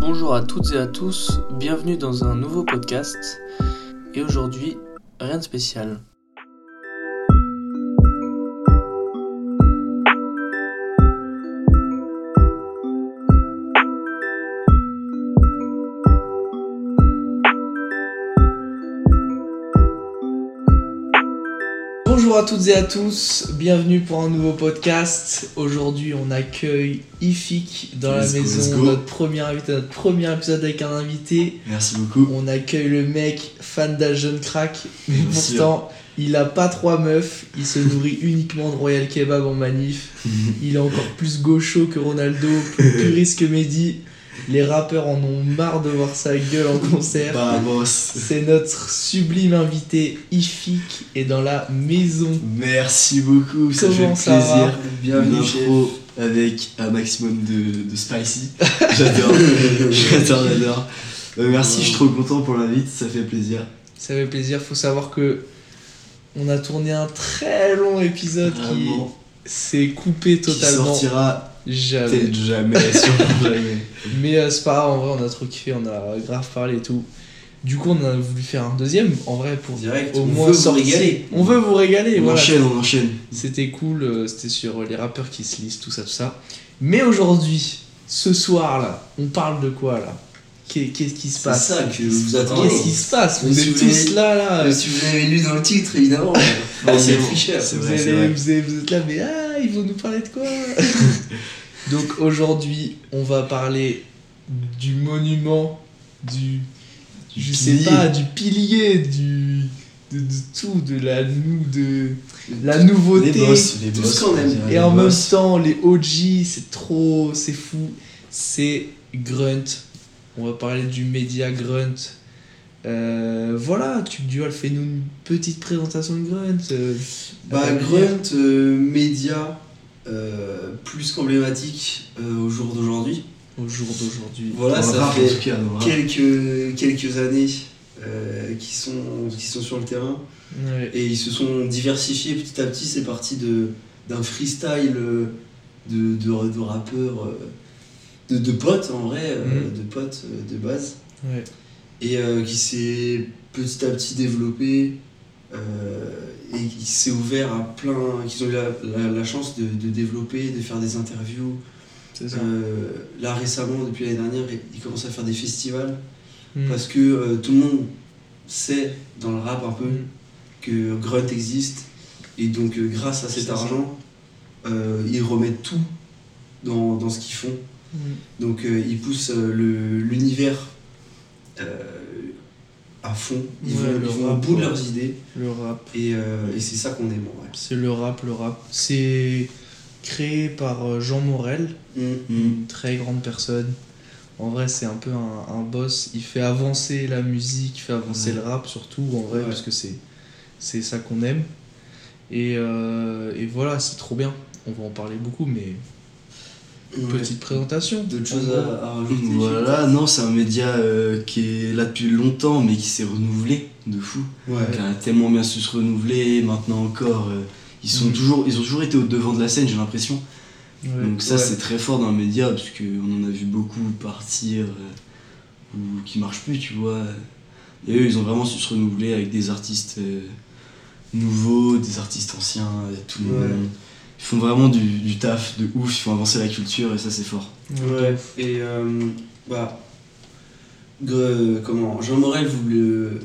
Bonjour à toutes et à tous, bienvenue dans un nouveau podcast. Et aujourd'hui, rien de spécial. Toutes et à tous, bienvenue pour un nouveau podcast. Aujourd'hui, on accueille Ifik dans Let's la go, maison, notre premier invité, notre premier épisode avec un invité. Merci beaucoup. On accueille le mec fan d'un jeune crack, mais Merci, pourtant il a pas trois meufs, il se nourrit uniquement de Royal Kebab en manif, il est encore plus gaucho que Ronaldo, plus puriste que Mehdi. Les rappeurs en ont marre de voir sa gueule en concert. Bah, boss. C'est notre sublime invité Ifik et dans la maison. Merci beaucoup, ça Comment fait ça va plaisir. Bienvenue avec un maximum de, de spicy. J'adore, j'adore, j'adore. Euh, merci, je suis trop content pour l'invite, ça fait plaisir. Ça fait plaisir, faut savoir que on a tourné un très long épisode Vraiment. qui s'est coupé Qui totalement. sortira Jamais. peut-être jamais, jamais. Mais euh, c'est pas grave, en vrai, on a trop kiffé, on a grave parlé et tout. Du coup, on a voulu faire un deuxième, en vrai, pour Direct, au on moins veut vous régaler. On veut vous régaler, On voilà. enchaîne, on enchaîne. C'était cool, euh, c'était sur les rappeurs qui se lisent, tout ça, tout ça. Mais aujourd'hui, ce soir là, on parle de quoi là? Qu'est- Qu'est-ce qui se C'est passe? ça que vous attendez. Qu'est-ce qui se passe? Vous êtes tous là là. Si vous avez lu dans le titre, évidemment. C'est. C'est c'est allez- vous êtes là, mais ah, ils vont nous parler de quoi Donc aujourd'hui, on va parler du monument, du, Du je sais pilier. pas, du pilier, du de, de tout, de la nou, de la nouveauté. Les boss, les Tout boss. ce qu'on aime. Et en même temps, les OG, c'est trop, c'est fou. C'est Grunt. On va parler du média Grunt. Euh, voilà, tu Dual, fais-nous une petite présentation de Grunt. euh, Bah, manière. Grunt, euh, média euh, plus qu'emblématique euh, au jour d'aujourd'hui. Au jour d'aujourd'hui. Voilà, ça fait cas, quelques, quelques années euh, qui, sont, qui sont sur le terrain. Ouais. Et ils se sont diversifiés petit à petit. C'est parti de- d'un freestyle euh, de, de, de rappeurs, euh, de, de potes en vrai, euh, Mhm. de potes euh, de base. Ouais. Et euh, qui s'est petit à petit développé euh, et qui s'est ouvert à plein. qui ont eu la, la- la chance de, de développer, de faire des interviews. Ça. Euh, là récemment, depuis l'année dernière, ils- commencent à faire des festivals Mm. parce que tout le monde sait dans le rap un peu Mm. que Grunt existe et donc euh, grâce à cet argent, euh, ils remettent tout dans, dans ce qu'ils font. Mm. Donc euh, ils poussent l'univers à fond. Ils Ouais, vont, le ils vont au bout de leurs idées Le rap. et, euh, et c'est ça qu'on aime en vrai. C'est le rap, le rap. C'est créé par euh, Jean Morel, Mm. une très grande personne. En vrai, c'est un peu un, un boss. Il fait avancer la musique, il fait avancer Ouais. le rap surtout, en vrai, parce que c'est, c'est ça qu'on aime. Et, euh, et voilà, c'est trop bien. On va en parler beaucoup, mais. Petite présentation. D'autres choses à, à rajouter Voilà, non, c'est un média euh, qui est là depuis longtemps, mais qui s'est renouvelé de fou. Ouais. Qui a tellement bien su se renouveler, maintenant encore. euh, ils, sont Mhm. toujours, ils ont toujours été au devant de la scène, j'ai l'impression. Ouais. Donc ça, Ouais. c'est très fort dans le média, parce qu'on en a vu beaucoup partir euh, ou qui marchent plus, tu vois. Et eux, ils ont vraiment su se renouveler avec des artistes euh, nouveaux, des artistes anciens, tout le Ouais. monde. Ils font vraiment du, du taf de ouf, ils font avancer la culture, et ça, c'est fort. Ouais, et euh, bah, Gre- comment, Jean Morel vous le,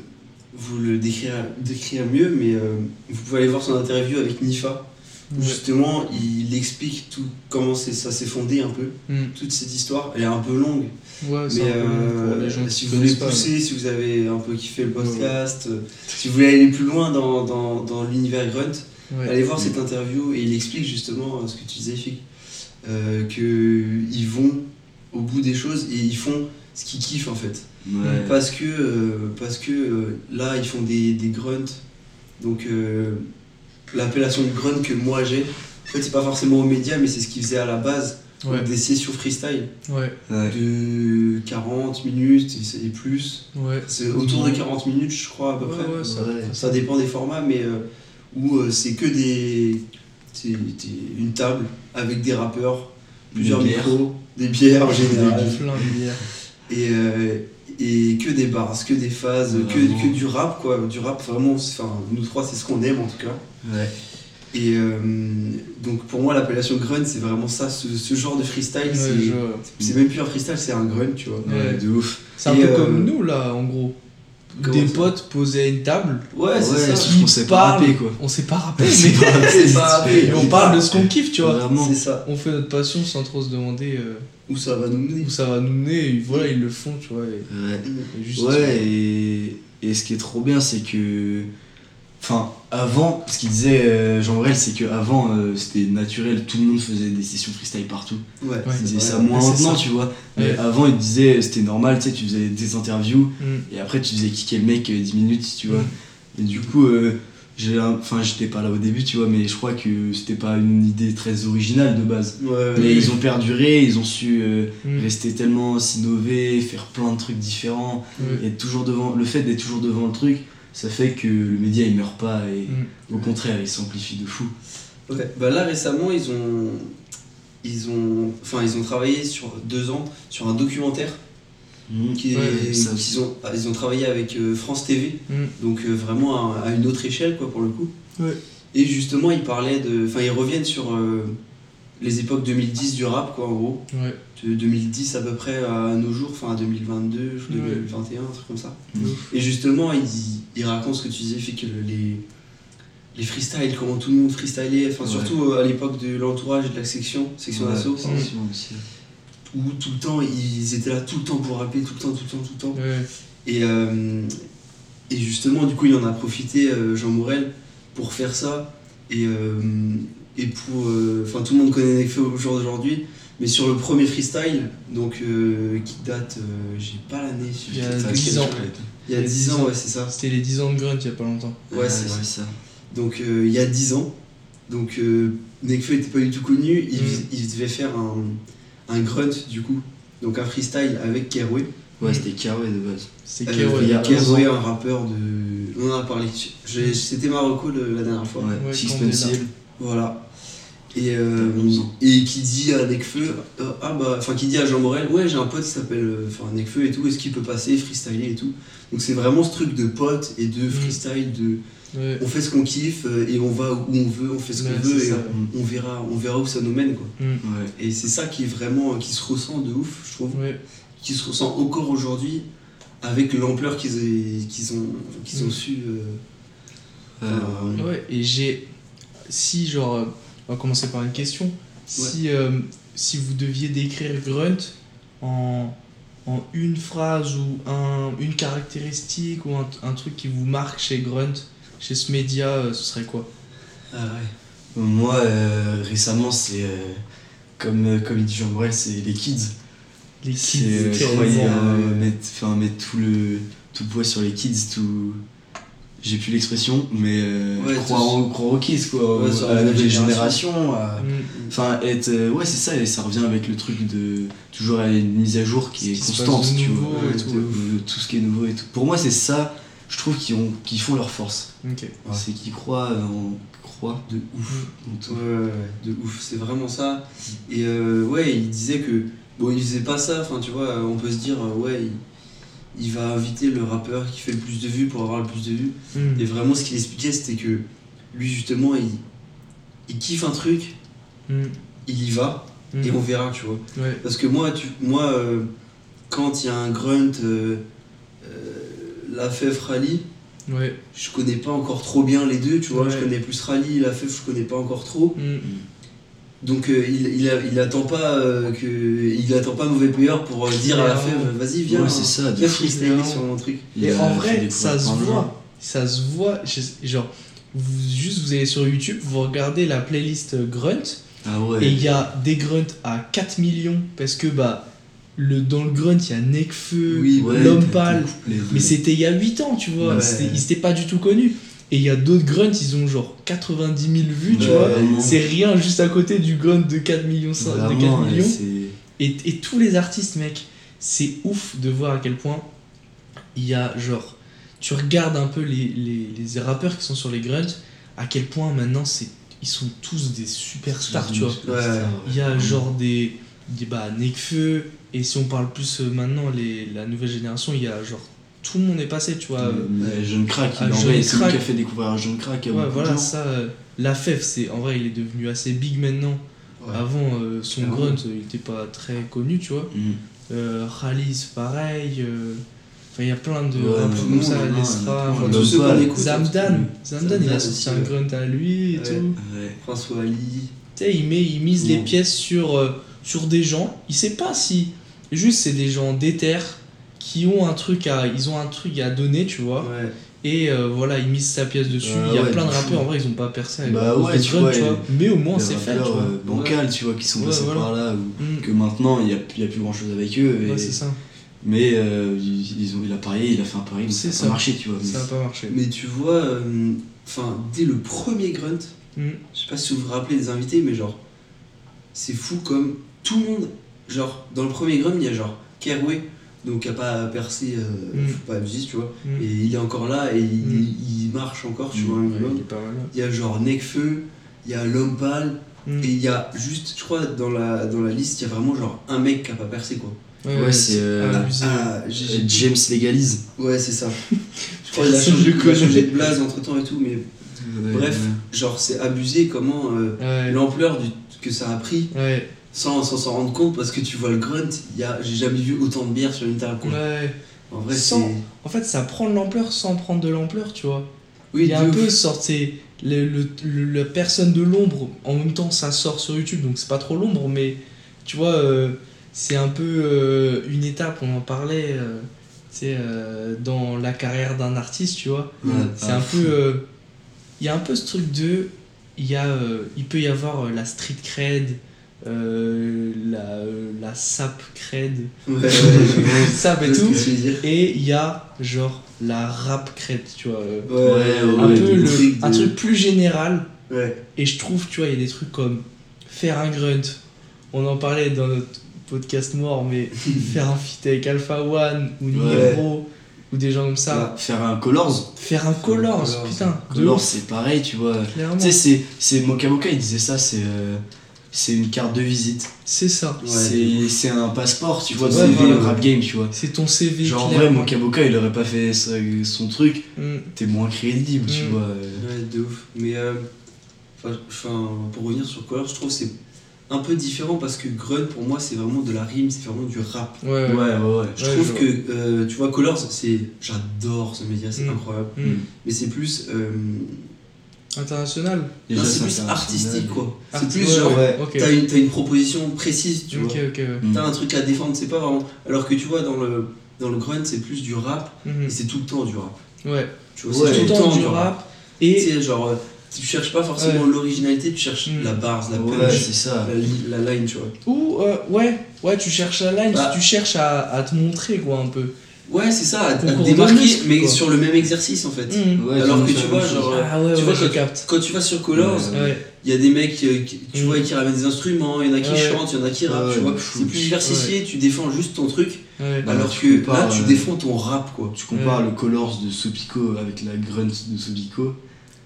vous le décrire, décrire mieux, mais euh, vous pouvez aller voir son interview avec Nifa. où Ouais. Justement, il explique tout comment c'est- ça s'est fondé un peu, Mm. toute cette histoire. Elle est un peu longue, Ouais, c'est mais un peu long pour euh, les gens si vous voulez pousser, si vous avez un peu kiffé le podcast, euh, si vous voulez aller plus loin dans, dans, dans l'univers Grunt, Ouais. Allez voir cette interview et il explique justement euh, ce que tu disais, Fik, euh, qu'ils vont au bout des choses et ils font ce qu'ils kiffent en fait. Ouais. Parce que, euh, parce que euh, là, ils font des, des grunts. Donc, euh, l'appellation de grunt que moi j'ai, en fait, c'est pas forcément aux médias, mais c'est ce qu'ils faisaient à la base. Ouais. Des sessions freestyle Ouais. De 40 minutes et, et plus. Ouais. C'est autour de 40 minutes, je crois, à peu Ouais, près. ouais, ça, Ouais. Ça dépend des formats, mais euh, où euh, c'est que des. C'est des- une table avec des rappeurs, plusieurs Des micros, des bières en général. Plein de bières. Et, euh, et que des bars, que des phases, que, que du rap, quoi. Du rap, vraiment, enfin, nous trois, c'est ce qu'on aime en tout cas. Ouais. Et euh, donc pour moi, l'appellation grunt, c'est vraiment ça, ce, ce genre de freestyle. Ouais, c'est- je même plus un freestyle, c'est un grunt, tu vois. Ouais, de ouf. C'est un Et, peu euh, comme nous là, en gros. Comment Des potes posés à une table, Ouais, c'est Ouais, ça. qu'on sait pas rapper, quoi. on sait pas C'est mais pas on parle de ce qu'on kiffe, tu vois. Vraiment. C'est ça. On fait notre passion sans trop se demander euh, Où ça va nous mener où ça va nous mener. Et voilà, ils le font, tu vois. et- Ouais. et juste- Ouais, et, et ce qui est trop bien, c'est que. Enfin, avant, ce qu'il disait euh, Jean Brel, c'est qu'avant, c'était naturel, tout le monde faisait des sessions freestyle partout. Ouais, Ouais. Il disait ça moins maintenant, ça. tu vois. Mais Ouais. avant, il disait c'était normal, tu sais, tu faisais des interviews Mm. et après, tu faisais kicker le mec euh, 10 minutes, tu vois. Mm. Et du coup, euh, enfin, j'étais pas là au début, tu vois, mais je crois que c'était pas une idée très originale de base. Ouais. Mais ils ont perduré, ils ont su euh, Mm. rester tellement s'innover, faire plein de trucs différents. Et être toujours devant, le fait d'être toujours devant le truc, ça fait que le média il meurt pas et Mm. au contraire il s'amplifie de fou. Ouais. Bah là récemment ils ont ils ont enfin ils ont travaillé sur deux ans sur un documentaire qui est- Ouais, ça aussi. qu'ils ont ils ont travaillé avec euh, France TV Mm. donc euh, vraiment à, à une autre échelle quoi pour le coup Ouais. et justement ils parlaient de enfin ils reviennent sur euh, les époques 2010 du rap quoi en gros Ouais. de 2010 à peu près à nos jours enfin à 2022 Ouais. 2021 un truc comme ça et justement il, il raconte ce que tu disais fait que les les freestyles comment tout le monde freestylait enfin Ouais. surtout euh, à l'époque de l'entourage et de la section section Ouais, d'assaut section aussi. où tout le temps ils étaient là tout le temps pour rapper tout le temps tout le temps tout le temps Ouais. et, euh, et justement, du coup, il en a profité, euh, Jean Morel, pour faire ça. Et, euh, et pour. euh, Enfin, tout le monde connaît Nekfeu au jour d'aujourd'hui. Mais sur le premier freestyle, donc euh, qui date, euh, j'ai pas l'année, Il y a j'ai- Ça, 10 c'est ans. il y a 10 ans, ouais, c'est ça. C'était les 10 ans de Grunt il y a pas longtemps. Ouais, c'est ça. ça. Donc euh, il y a 10 ans. Donc euh, Nekfeu était pas du tout connu. Il, Mm. il devait faire un, un grunt, du coup. Donc un freestyle avec Keroué. Ouais, c'était Karoué de base. C'est Euh, Keroué. il y a Keroué, 11 ans. un rappeur de. On en a parlé. C'était Marocco le- la dernière fois. Ouais, Ouais, Six Candela. Pencil. Voilà. Et, euh, T'as 11 ans. et qui dit à Nekfeu, euh, ah bah, enfin qui dit à Jean Morel, ouais j'ai un pote qui s'appelle euh, enfin Nekfeu et tout, est-ce qu'il peut passer, freestyler et tout. Donc c'est vraiment ce truc de pote et de freestyle, de Ouais. on fait ce qu'on kiffe euh, et on va où on veut, on fait ce qu'on Ouais, veut et ça. on, on verra, on verra où ça nous mène quoi. Mm. Ouais. Et c'est ça qui est vraiment, qui se ressent de ouf, je trouve, Ouais. qui se ressent encore aujourd'hui avec l'ampleur qu'ils ont, qu'ils ont Mm. su. euh, Euh, Ouais, et j'ai. Si, genre. On va commencer par une question. Si, euh, si vous deviez décrire Grunt en, en une phrase ou un, une caractéristique ou un, un truc qui vous marque chez Grunt, chez ce média, euh, ce serait quoi? Ah ouais. Moi, euh, récemment, c'est comme, comme il dit Jean Brel, c'est les kids. Les C'est, kids, euh, mettre, tout le, tout le poids sur les kids, tout. J'ai plus l'expression, mais euh, Ouais, croire, au- croire aux kids, quoi, Ouais, à la nouvelle génération. mm, Enfin, être. euh, ouais, c'est ça, et ça revient avec le truc de. Toujours à une mise à jour qui est constante, tu nouveau vois. et tout, ce qui est nouveau et tout. Pour moi, c'est ça, je trouve, qui, ont, qui font leur force. C'est qu'ils croient en. croient De ouf. en tout. Ouais, ouais, ouais, de ouf, c'est vraiment ça. Et euh, ouais, il disait que, bon, il faisait pas ça, enfin, tu vois, on peut se dire, euh, ouais, il, il va inviter le rappeur qui fait le plus de vues pour avoir le plus de vues. Mm. Et vraiment, ce qu'il expliquait, c'était que lui, justement, il, il kiffe un truc, Mm. il y va, et on verra, tu vois. Ouais. Parce que moi, tu, moi euh, quand il y a un grunt, euh, euh, la fève rallye, Ouais. je connais pas encore trop bien les deux, tu vois. Ouais. Je connais plus rallye, la fève, je connais pas encore trop. Donc euh, il, il, a- il attend pas euh, que il attend pas mauvais payeur pour euh, dire à la fève vas-y viens Ouais, c'est ça, de viens freestyler sur mon truc Et en vrai, ça se voit. Ça se voit. je- Genre, vous, juste vous allez sur YouTube, vous regardez la playlist Grunt, Ah ouais. et il y a des grunts à 4 millions, parce que bah, le, dans le grunt, il y a Nekfeu, Oui, Ouais, l'homme pâle. Mais c'était il y a 8 ans, tu vois. Ouais. C'était- Ils s'étaient pas du tout connus. Et il y a d'autres grunts, ils ont genre 90 000 vues, tu vois. vraiment. C'est rien juste à côté du grunt de 4 millions. de 4 Vraiment, ouais, millions. Et, et tous les artistes, mec, c'est ouf de voir à quel point il y a genre. Tu regardes un peu les, les, les rappeurs qui sont sur les grunts, à quel point maintenant c'est ils sont tous des superstars, tu vois. Ouais. Il y a genre des, des bah, Nekfeu, Et si on parle plus euh, maintenant, les, la nouvelle génération, il y a genre. Tout le monde est passé, tu vois. Mais jeune crack, Ah, il en Jeune vrai, c'est lui qui a fait découvrir un jeune crack Ouais, voilà, gens. ça. euh, la FEF, c'est en vrai, il est devenu assez big maintenant. Ouais. Avant, euh, son grunt, euh, il était pas très connu, tu vois. Euh, Khalis, pareil. euh, Enfin, il y a plein de Ouais, rappeurs tout le comme monde, ça, Lesra. Zamdan. Zamdan, il a aussi, sorti un grunt à lui et tout. François Ali. Tu sais, il, met, il mise les pièces sur, euh, sur des gens. Il sait pas si. Juste, c'est des gens déter qui ont un truc à. Ils ont un truc à donner, tu vois. Ouais. Et euh, voilà, il mise sa pièce dessus. Il y a ouais, plein de rappeurs, en vrai, ils ont pas percé avec Bah ouais, tu vois, tu et- vois. Mais au moins, c'est fait, tu vois. euh, bancal, tu vois, qui sont Ouais, passés voilà. par là, ou Mm. que maintenant, il n'y a, il y a plus grand chose avec eux. et- Ouais, c'est ça. mais euh, ils, ils ont, il a parié, il a fait un pari, ça a pas marché, tu vois. Ça n'a pas marché. Mais tu vois, enfin, dès le premier grunt, Mm. je sais pas si vous vous rappelez des invités, mais genre, c'est fou comme tout le monde, genre, dans le premier grunt, il y a genre Kerway, donc qui a pas percé, euh, Mm. faut pas abuser, tu vois, Mm. et il est encore là et il, Mm. il marche encore, tu Mm. vois, un Ouais, minimum. il. Il y a genre Necfeu, il y a L'Homme Pâle, Mm. et il y a juste, je crois, dans la, dans la liste, il y a vraiment genre un mec qui a pas percé, quoi. Ouais, c'est, euh, abusé. Ah, Euh, James légalise. Ouais, c'est ça. Je crois qu'il a changé, il de blaze entre temps et tout, mais Bref. Ouais. genre c'est abusé comment euh, Ouais. l'ampleur que ça a pris Ouais. Sans s'en rendre compte parce que tu vois le grunt, j'ai jamais vu autant de bière sur une table. quoi. Ouais. En vrai, Sans-. En fait, ça prend de l'ampleur sans prendre de l'ampleur, tu vois. Oui, Il y a de un ouf. peu sorti le, le- le- la personne de l'ombre. En même temps, ça sort sur YouTube, donc c'est pas trop l'ombre, mais tu vois, euh, c'est un peu euh, une étape. On en parlait, euh, tu sais, dans la carrière d'un artiste, tu vois. Ouais, C'est ah, un fou. peu. Il y a un peu ce truc de. Il, y a, il peut y avoir la street cred, euh, la, euh, la sap cred, Ouais, sap et tout. Et il y a genre la rap cred, tu vois. euh, Ouais, Ouais, un ouais, peu le- trucs de- un truc plus général. Ouais. Et je trouve, tu vois, il y a des trucs comme faire un grunt. On en parlait dans notre podcast mort, mais faire un feat avec Alpha One ou Niro ou des gens comme ça. Faire un Colors. Faire un Colors, Colors. putain. Colors, c'est pareil, tu vois. clairement. Tu sais, c'est, c'est Moka Moka, il disait ça, c'est, euh, c'est une carte de visite. C'est ça. Ouais. c'est, c'est un passeport, tu vois, voilà. le rap game, tu vois. C'est ton CV. Genre en vrai. Moka Moka, il aurait pas fait ça- son truc, Mm. t'es moins crédible, tu Mm. vois. Ouais, de ouf. Mais euh, pour revenir sur Color, je trouve que c'est un peu différent parce que Grunt pour moi c'est vraiment de la rime, c'est vraiment du rap. Ouais, Ouais, ouais. ouais, ouais. Je Ouais, trouve que, euh, tu vois, Colors, c'est. J'adore ce média, c'est Mm. incroyable. Mm. Mais c'est plus. euh, International. Déjà, non, c'est plus c'est artistique quoi. C'est Arti- plus ouais, genre. ouais. T'as une, t'as une proposition précise, tu ok, vois. ouais. Mm. T'as un truc à défendre, c'est pas vraiment. Alors que tu vois, dans le, dans le Grunt, c'est plus du rap et c'est tout le temps du rap. Ouais. Tu vois, Ouais. c'est Tout le temps du rap. Tu Et sais, genre, euh, tu cherches pas forcément l'originalité, tu cherches Mm. la bars, la punch, c'est ça. la, la line, tu vois. ou euh, ouais, ouais, tu cherches la line, Bah. tu cherches à, à te montrer quoi un peu. Ouais, c'est ça, à, te démarquer, mais quoi. sur le même exercice en fait. Ouais, Alors le que tu vois, genre. Ah ouais, tu ouais, vois, quand- capte. Quand tu vas sur Colors, Ouais. Ouais. il y a des mecs euh, qui, tu Mm. vois, qui ramènent des instruments, il y en a qui Ouais. chantent, il y en a qui rappent, Ouais, tu vois. C'est plus diversifié, tu défends juste ton truc, Ouais. Bah, alors tu que compares, là, tu euh, défends ton rap, quoi. Tu compares Ouais. le Colors de Sopico avec la Grunt de Sopico.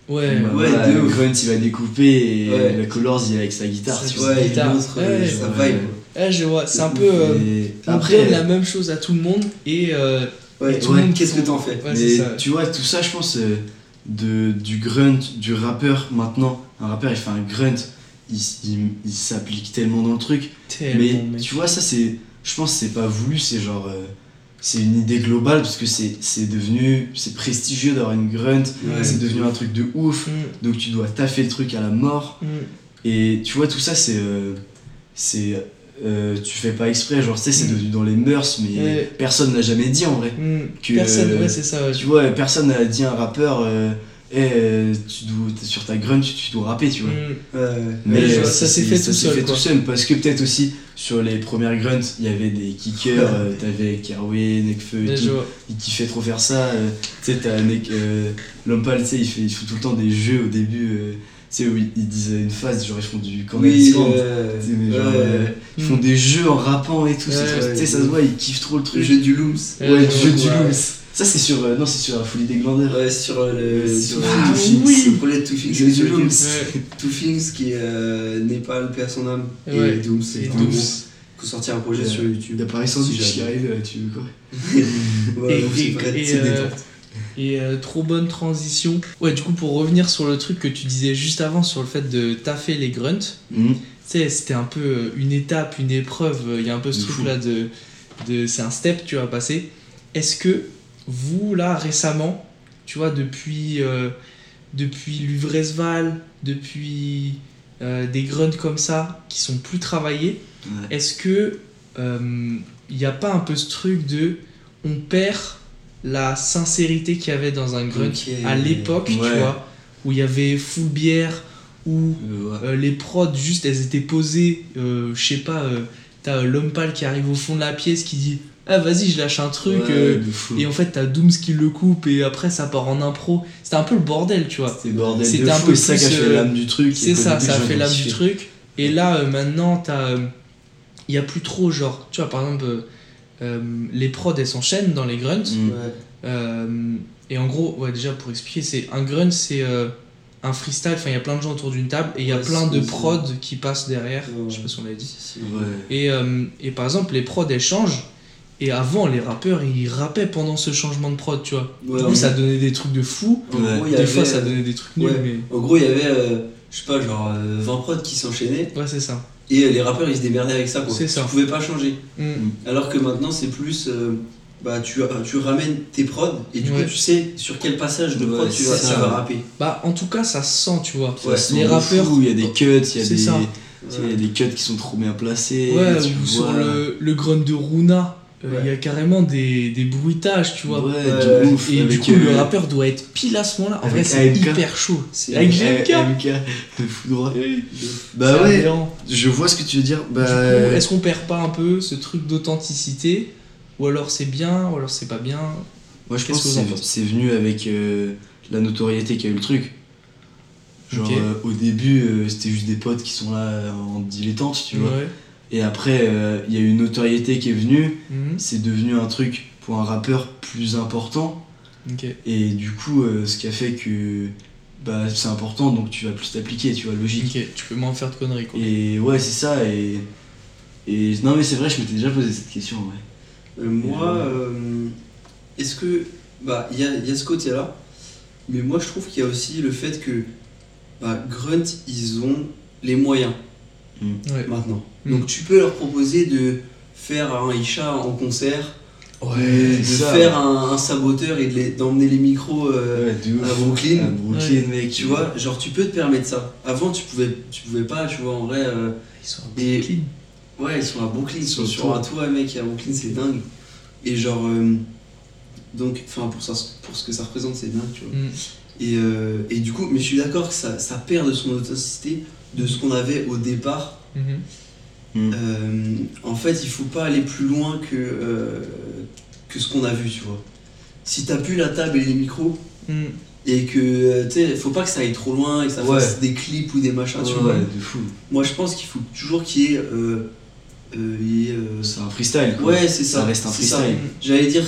Ouais. Bah, Ouais, de le. Grunt il va découper et Ouais. la Colors il est avec sa guitare, tu vois. Guitare. euh, vibe. Ouais, je vois, c'est un peu. euh, on après, donne la même chose à tout le monde et euh. Ouais, Et tout le ouais, monde qu'est-ce que t'en fais Ouais, mais c'est ça. tu vois, tout ça, je pense, euh, de, du grunt, du rappeur maintenant. Un rappeur, il fait un grunt, il, il, il s'applique tellement dans le truc. tellement, mais mec. tu vois, ça, c'est. Je pense que c'est pas voulu, c'est genre. euh, c'est une idée globale parce que c'est c'est devenu. C'est prestigieux d'avoir une grunt, Ouais. c'est devenu un truc de ouf. Mm, Donc tu dois taffer le truc à la mort. mm. Et tu vois, tout ça, c'est. euh, c'est. Euh, tu fais pas exprès, genre, tu sais, c'est Mm. devenu dans les mœurs, mais Ouais. personne n'a jamais dit en vrai. Mm. Que- Personne, ouais, c'est ça. ouais. Tu vois, personne n'a dit à un rappeur, euh, euh, tu dois, sur ta grunt, tu, tu dois rapper, tu vois. Mm. Ouais. Mais euh, ça s'est fait ça tout s'est seul, fait quoi. tout seul, parce que peut-être aussi sur les premières grunts, il y avait des kickers, euh, t'avais Kerwin, Nekfeu et tout. Ils kiffaient trop faire ça. euh, tu sais, t'as Nek, euh, Lompal, tu sais, il fait, il fait tout le temps des jeux au début, euh, sais, où ils, ils disent une phase, genre ils font du corner Oui, discount. euh, mais genre, ouais. euh, ils font Mm. des jeux en rappant et tout, c'est Ouais, trop- tu sais, ça se voit, ils kiffent trop le le truc. jeu du Looms. Ouais, Ouais, vois. jeu du Ouais. Looms. Ça, c'est sur, euh, non, c'est sur la folie des glandeurs. Ouais, sur euh, le. Sur, euh, Ah Two Things, oui. le projet de Two Things. Jeu du sur lequel- Looms. Ouais. Two Things qui est euh, Népal, paix à son âme. Ouais. Et Doom, c'est Et Dooms. faut sortir un projet Ouais. sur YouTube. Il y a qui arrive, euh, tu veux quoi Ouais, Et- donc c'est euh, détente. Et euh, trop bonne transition. Ouais, du coup, pour revenir sur le truc que tu disais juste avant sur le fait de taffer les grunts, Mhm. tu sais, c'était un peu euh, une étape, une épreuve. Il y a un peu ce truc-là de, de. C'est un step, tu vas passer. Est-ce que vous, là, récemment, tu vois, depuis, euh, depuis Luvresval, depuis euh, des grunts comme ça, qui sont plus travaillés, Ouais. est-ce que il n'y a pas un peu ce truc de. On perd la sincérité qu'il y avait dans un grunt à l'époque, tu vois, où il y avait full bière, où Euh, ouais. euh, les prods, juste, elles étaient posées, euh, je sais pas, euh, t'as euh, l'homme pâle qui arrive au fond de la pièce qui dit Ah, vas-y, je lâche un truc. Ouais, euh, et en fait, t'as Dooms qui le coupe, et après, ça part en impro. C'était un peu le bordel, tu vois. C'était bordel C'était de un fou, peu ça qui a fait euh, l'âme du truc. C'est ça, ça a fait l'âme du truc. Et là, euh, maintenant, t'as. euh, Il y a plus trop, genre, tu vois, par exemple, les prods, elles s'enchaînent dans les grunts. Mm. Ouais. Euh, et en gros, ouais, déjà pour expliquer, c'est un grunt, c'est euh, un freestyle. Enfin, il y a plein de gens autour d'une table et il y a Ouais, plein de prods qui passent derrière. Ouais. Je sais pas si on l'a dit. Ouais. Et, euh, et par exemple, les prods elles changent. Et avant, les rappeurs ils rappaient pendant ce changement de prod, tu vois. Ouais, du coup, ça donnait des trucs de fou. Gros, Des avait, fois, ça euh, donnait des trucs nuls, ouais. mais. En gros, il y avait, euh, je sais pas, genre euh, 20 prods qui s'enchaînaient Ouais, c'est ça. Et euh, les rappeurs ils se démerdaient avec ça. quoi. C'est ça. Tu pouvais pas changer. Mm. Alors que maintenant, c'est plus. euh, bah, tu, tu ramènes tes prods et du Ouais. coup, tu sais sur quel passage de prod Ouais, tu, vas, tu ça. vas rapper. Bah, en tout cas, ça se sent, tu vois. Ça sent les rappeurs. fou, il y a des cuts, il y a C'est des. tu Il y a des cuts qui sont trop bien placés. Ouais, tu ou sur le, le grunt de Runa, euh, il Ouais. y a carrément des, des bruitages, tu vois. Ouais, de ouf. Et du coup, le euh, rappeur doit être pile à ce moment-là. En vrai, c'est hyper chaud. C'est- Avec euh, GMK. AMK, de fou droit. Bah ouais, je vois ce que tu veux dire. Bah. est-ce qu'on perd pas un peu ce truc d'authenticité? Ou alors c'est bien, ou alors c'est pas bien? Moi, je pense que c'est- venu avec euh, la notoriété qu'a eu le truc. Genre, euh, au début, euh, c'était juste des potes qui sont là euh, en dilettante, tu vois. Ouais. Et après, euh, il y a eu une notoriété qui est venue. Mhm. C'est devenu un truc pour un rappeur plus important. Et du coup, euh, ce qui a fait que bah, c'est important, donc tu vas plus t'appliquer, tu vois, logique. Tu peux moins faire de conneries quoi. Et ouais, c'est ça. Et, et non, mais c'est vrai, je m'étais déjà posé cette question, ouais. Euh, moi, euh, est-ce que. Bah, il y a, il y a ce côté-là, mais moi je trouve qu'il y a aussi le fait que bah, Grunt, ils ont les moyens Ouais. maintenant. Mm. Donc tu peux leur proposer de faire un Isha en concert, Ouais, de ça. faire un, un saboteur et de les- d'emmener les micros euh, Ouais, de ouf. à Brooklyn. À Brooklyn, mec. Tu vois, genre tu peux te permettre ça. Avant tu pouvais, tu pouvais pas, tu vois, en vrai. euh, Ils sont Et- peu clean. Ouais, ils sont à Brooklyn, ils sont Sur le un toit, mec, à Brooklyn, c'est dingue. Et genre, euh, donc, enfin, pour, ça, pour ce que ça représente, c'est dingue, tu vois. Mm. Et, euh, et du coup, mais je suis d'accord que ça, ça perd de son authenticité, de ce qu'on avait au départ. Mhm. Euh, en fait, il faut pas aller plus loin que, euh, que ce qu'on a vu, tu vois. Si t'as plus la table et les micros, Mm. et que, euh, tu sais, faut pas que ça aille trop loin et que ça Ouais. fasse des clips ou des machins, tu vois. ouais, de fou. Moi, je pense qu'il faut toujours qu'il y ait. euh, y C'est un freestyle, quoi. Ouais, c'est ça. Ça reste un freestyle. J'allais dire,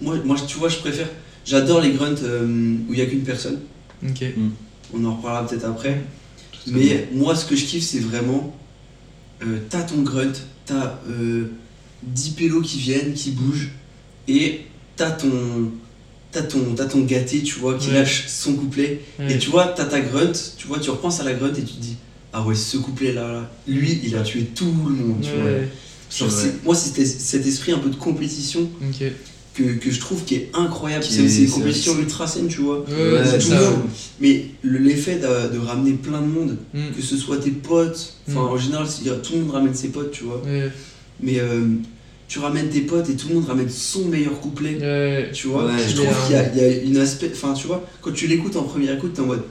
moi, moi, tu vois, je préfère. J'adore les grunts où il n'y a qu'une personne. Ok. On en reparlera peut-être après. À Mais moi, ce que je kiffe, c'est vraiment. Euh, t'as ton grunt, t'as euh, 10 pélos qui viennent, qui bougent, et t'as ton. T'as ton, t'as ton gâté, tu vois, qui Ouais. lâche son couplet. Ouais. Et tu vois, t'as ta grunt, tu vois, tu repenses à la grunt et tu te dis Ah ouais, ce couplet-là, là, lui, il a tué tout le monde, tu vois. Genre, moi, c'était cet esprit un peu de compétition. Que, que je trouve qui est incroyable. C'est est- c'est une compétition ultra saine, tu vois. Ouais, Ouais, ça. Mais le- l'effet de, de ramener plein de monde, Mm. que ce soit tes potes, enfin Mm. en général, tout le monde ramène ses potes, tu vois. Ouais. Mais euh, tu ramènes tes potes et tout le monde ramène son meilleur couplet, Ouais. tu vois. Ouais, je trouve qu'il y, a- il y a une aspect, enfin tu vois, quand tu l'écoutes en première écoute, t'es en mode.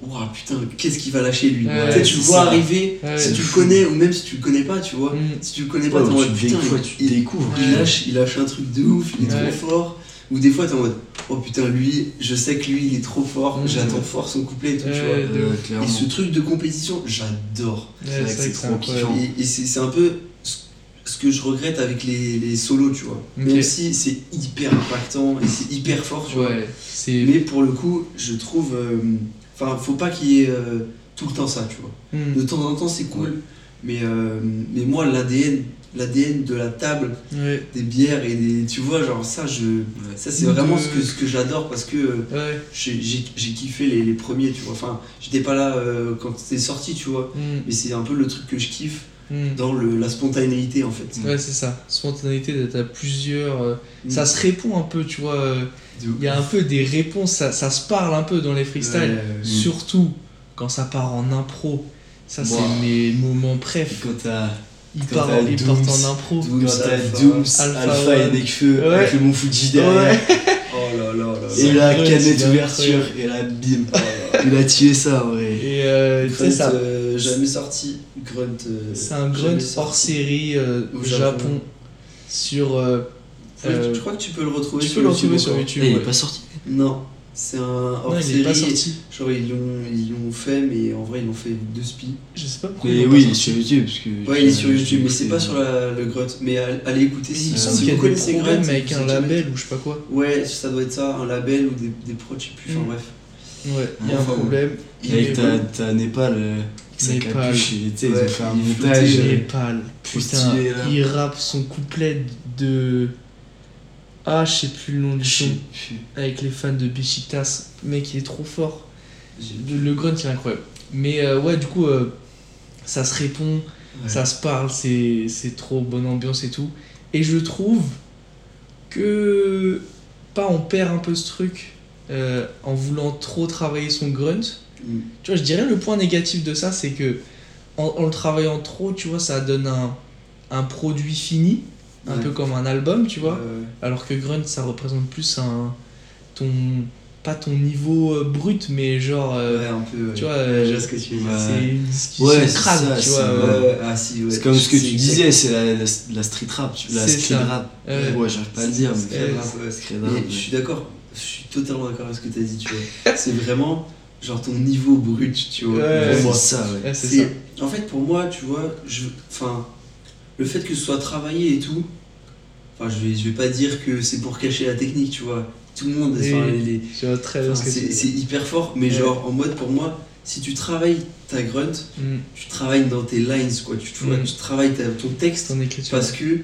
Waouh putain, qu'est-ce qu'il va lâcher lui? Ouais, Tu sais, Tu le vois ça. arriver, Ouais. si tu le connais ou même si tu le connais pas, tu vois. Mm. Si tu le connais Ouais, pas, t'es en mode tu, putain, des fois, il- tu il- découvres. il Ouais. lâche, il lâche un truc de ouf, il est Ouais. trop fort. Ou des fois t'es en mode oh putain lui, je sais que lui il est trop fort, Mhm. j'attends fort son couplet et tout, tu Ouais, vois. Ouais. Et ce truc de compétition, j'adore. Ouais, c'est trop kiffant. Et, et c'est c'est un peu ce- que je regrette avec les, les solos, tu vois. Ok. Même si c'est hyper impactant et c'est hyper fort, tu vois. Ouais. Mais pour le coup, je trouve. euh, Enfin, faut pas qu'il y ait euh, tout le temps ça, tu vois. Mm. De temps en temps, c'est cool. Mais, euh, mais moi, l'ADN l'ADN de la table, Ouais, des bières et des. Tu vois, genre ça, je. Ça, c'est De- vraiment ce que, ce que j'adore parce que euh, ouais. j'ai kiffé les, les premiers, tu vois. Enfin, j'étais pas là euh, quand c'était sorti, tu vois. Mm, Mais c'est un peu le truc que je kiffe mm. dans le, la spontanéité en fait. Ouais, c'est ça. Spontanéité à plusieurs. euh, Mm. Ça se répond un peu, tu vois. Il y a un peu des réponses, ça, ça se parle un peu dans les freestyles. Ouais. Surtout quand ça part en impro. Ça, c'est mes moments préf. Quand t'as t'as ils Dooms, partent en impro. Dooms, Quand t'as Alpha, Dooms, Alpha et Nekfeu Ouais. avec le Mont Fuji derrière. Ouais. Oh là là là. Et la canette ouverture, et là, bim. Oh. Il a tué ça, ouais. Et euh, Grunt, ça. euh, jamais sorti. Grunt. euh, C'est un grunt hors série Au au Japon. Japon. Sur. Euh, je crois que tu peux le retrouver tu sur peux le retrouver YouTube sur. YouTube. Et il est ouais. pas sorti. Non, c'est un hors Non, il série. est pas sorti. Genre ils l'ont ils l'ont fait, mais en vrai ils l'ont fait deux spies. Je sais pas pourquoi. Mais oui, il est sur YouTube. Parce que Ouais, il est sur YouTube, mais c'est pas sur la, le Grunt. Mais all- allez écouter si, Il me semble si qu'il y vous a des connaissez Grunt. avec un label ou je sais pas quoi. Ouais, ça doit être ça, un label ou des, des prods, je sais plus. Enfin Mm. bref. Ouais, il y a un problème. Il Avec est ta, bon. ta Népal, sa Népal. capuche, et, tu sais, ils Ouais, ont fait un il montage. euh, Népal. Putain, il rappe son couplet de. Ah, je sais plus le nom du son. Avec les fans de Bechitas. Mec, il est trop fort. Le, grunt, il est incroyable. Mais euh, ouais, du coup, euh, ça se répond, Ouais. ça se parle, c'est c'est trop bonne ambiance et tout. Et je trouve que. Pas on perd un peu ce truc euh, en voulant trop travailler son grunt. Mm. Tu vois, je dirais le point négatif de ça, c'est que en, en le travaillant trop, tu vois, ça donne un, un produit fini, un Ouais. peu comme un album, tu vois. Euh, Alors que grunt, ça représente plus un. ton. pas ton niveau euh, brut, mais genre. euh, ouais, un peu. ouais. tu vois, euh, ce que tu veux dire. ouais. c'est Ouais, c'est crade, ça, tu c'est vois. euh, ah si, ouais. C'est comme ce que tu disais, c'est la, la, la street rap, tu- la street ça. rap. Ouais. Ouais, j'arrive pas à le dire, mais je suis d'accord, je suis totalement d'accord avec ce que tu as dit, tu vois. C'est vraiment genre ton niveau brut, tu vois. Ouais. pour moi. ça, ouais. Ouais, c'est ça. C'est- En fait, pour moi, tu vois, je, enfin, le fait que ce soit travaillé et tout, enfin, je vais, je vais pas dire que c'est pour cacher la technique, tu vois. Tout le monde, Oui. les- ce tu c'est hyper fort, mais Ouais. genre en mode pour moi, si tu travailles ta grunt, Mm, tu travailles dans tes lines, quoi. Tu, tu vois, Mm. tu travailles ta- ton texte ton parce que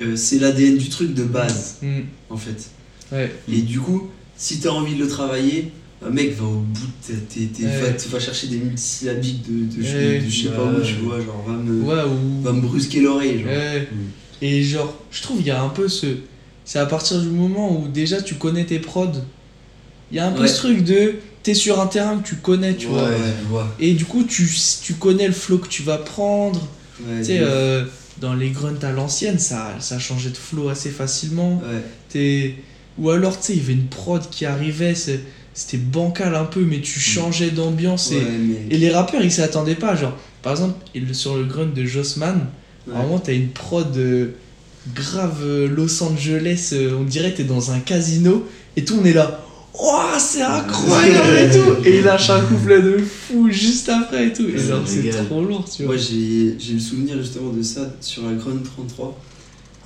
euh, c'est l'ADN du truc de base, Mm, en fait. ouais. Et du coup, si t'as envie de le travailler, un mec va au bout de tes. tes- Ouais. va, va chercher des multisyllabiques de, de, je- Ouais. de je sais pas où, tu vois, genre va me, Ouais, ou. va me brusquer l'oreille, genre. Ouais. Et genre, je trouve qu'il y a un peu ce. C'est à partir du moment où déjà tu connais tes prods, il y a un peu ce truc de. T'es sur un terrain que tu connais, tu vois. Vois. Et du coup, tu, tu connais le flow que tu vas prendre. Tu sais, euh, dans les grunts à l'ancienne, ça, ça changeait de flow assez facilement. Ouais. T'es- Ou alors, tu sais, il y avait une prod qui arrivait, c'est- c'était bancal un peu, mais tu changeais d'ambiance. Et, mais- et les rappeurs, ils s'y attendaient pas. Genre, par exemple, sur le grunt de Jossman, Ouais. vraiment, t'as une prod euh, grave euh, Los Angeles, euh, on dirait t'es dans un casino, et tout, on est là. Ouah, c'est incroyable et tout! Et il lâche un couplet de fou juste après et tout. Et Ça genre, c'est trop lourd, tu vois. Moi, j'ai le souvenir justement de ça sur la Grunt 33.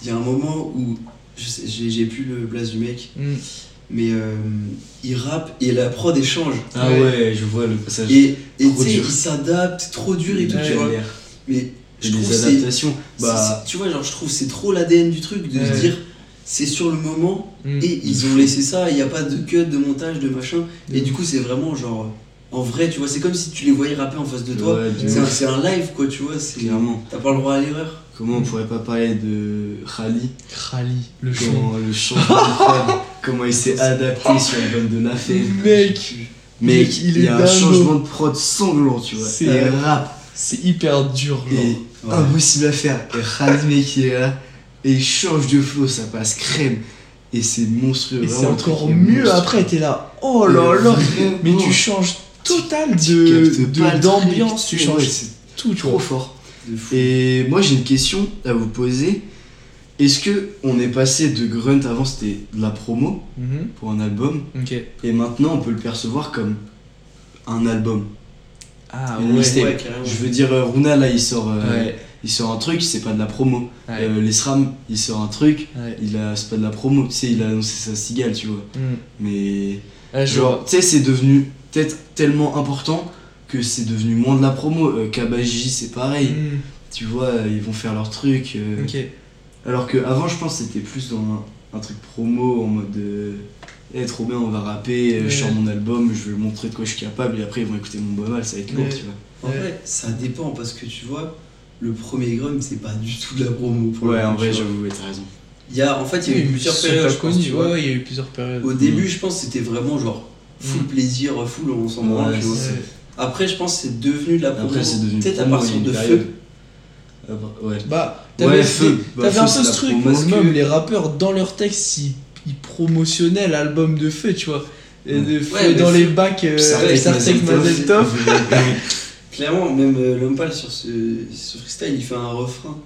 Il y a un moment où, j'ai plus le blaze du mec, Mm. Mais euh, il rappe et la prod échange. Ah Ouais. ouais, je vois le passage. Et tu sais, il s'adapte, trop dur et tout, tu vois. Mais je trouve les que c'est- adaptations. Bah, tu vois, genre, je trouve c'est trop l'ADN du truc de Ouais. se dire c'est sur le moment Mm. et ils ont laissé ça, il n'y a pas de cut, de montage, de machin. Et Mm. du coup, c'est vraiment genre en vrai, tu vois, c'est comme si tu les voyais rapper en face de toi. ouais, C'est un, live quoi, tu vois. c'est- Clairement. T'as pas le droit à l'erreur. Comment on pourrait pas parler de Khali? Krali, le chant. Le chant Comment il s'est adapté sur l'album de La Fée. Mec, Mec, il y a un changement de prod sanglant, tu vois. C'est- rap. c'est hyper dur, genre. Et impossible à faire. Et Khali, mec, il est là. Et il change de flow, ça passe crème. Et c'est monstrueux. Et c'est encore mieux après, t'es là. Oh là Mais tu changes total de d'ambiance, tu changes c'est tout, tu trop fort. Et moi j'ai une question à vous poser. Est-ce que on est passé de grunt avant c'était de la promo Mhm, pour un album et maintenant on peut le percevoir comme un album? Ah ouais. Ouais, carrément. Je veux dire euh, Runa là il sort euh, Ouais. il sort un truc c'est pas de la promo. Ouais. Euh, les SRAM il sort un truc ouais. il a c'est pas de la promo tu sais il a annoncé sa cigale tu vois. Mm. Mais Ouais, je genre tu sais c'est devenu peut-être tellement important que c'est devenu moins de la promo. Euh, Kabaji c'est pareil. Mm. tu vois, ils vont faire leur truc. euh, Ok. Alors que avant, je pense que c'était plus dans un, un truc promo en mode. Euh, Eh, trop bien, on va rapper, euh, Ouais. je sors mon album, je vais montrer de quoi je suis capable, et après ils vont écouter mon bomal, ça va être lourd, Ouais. tu vois. En vrai, ça dépend parce que tu vois, le premier Grum, c'est pas du tout de la promo. pour le Ouais, en vrai, j'avoue, ouais, t'as raison. Il y a, en fait, il y a eu plusieurs périodes. je pense, tu vois. Ouais, ouais, il y a eu plusieurs périodes. Au début, je pense que c'était vraiment genre full Mm. plaisir, full on s'en Ouais, branle, tu vois. c'est- Ouais. Après, je pense que c'est devenu de la promo. Après, c'est devenu Peut-être à promo, partir de feu. ouais. Bah, Ouais, t'avais bah, t'avais un peu ce truc, parce que les rappeurs, dans leurs textes, ils, ils promotionnaient l'album de Feu, tu vois. Et de Feu Ouais, dans les bacs, euh, Sartek, Sartek Mazel Mazel Tov. Tov. Clairement, même euh, Lompal sur ce, ce freestyle, il fait un refrain.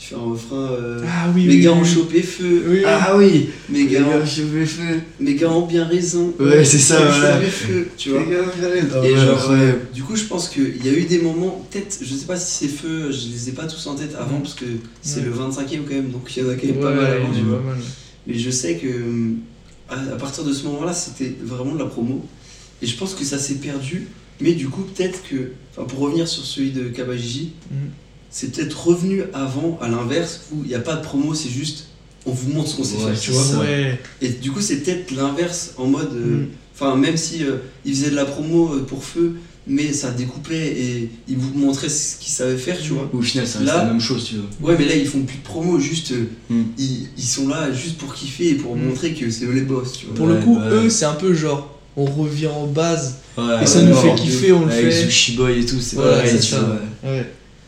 Il fait un refrain. Euh, Ah oui, mes oui, gars oui, ont chopé feu. Oui. Ah oui Mes gars, ont- vais feu mes gars ont bien raison. Ouais, c'est ça, voilà. chopé feu, tu vois. Et ouais, genre, euh, du coup, je pense qu'il y a eu des moments, peut-être, je sais pas si c'est feu, je les ai pas tous en tête avant, parce que c'est le 25ème quand même, donc il y en a quand même pas mal avant, tu vois. Mais je sais que euh, à, partir de ce moment-là, c'était vraiment de la promo. Et je pense que ça s'est perdu. Mais du coup, peut-être que, enfin, pour revenir sur celui de Kabajiji, Mhm. C'est peut-être revenu avant, à l'inverse, où il n'y a pas de promo, c'est juste on vous montre ce qu'on sait Ouais, faire, tu c'est vois. Ouais. Et du coup, c'est peut-être l'inverse en mode. euh, Mhm. Enfin, même si euh, il faisait de la promo euh, pour feu, mais ça découpait et il vous montrait ce qu'il savait faire, tu Mhm. vois. Au final, Là- la même chose, tu vois. Ouais, mais là, ils font plus de promo, juste. euh, Mm. ils, ils sont là juste pour kiffer et pour Mm. montrer que c'est eux les boss, tu vois. Pour Ouais, le coup, bah, eux, c'est un peu genre, on revient en base. Ouais, Et ça ouais, nous fait kiffer, on le Avec fait. Sushi Boy et tout, c'est Voilà, c'est ça.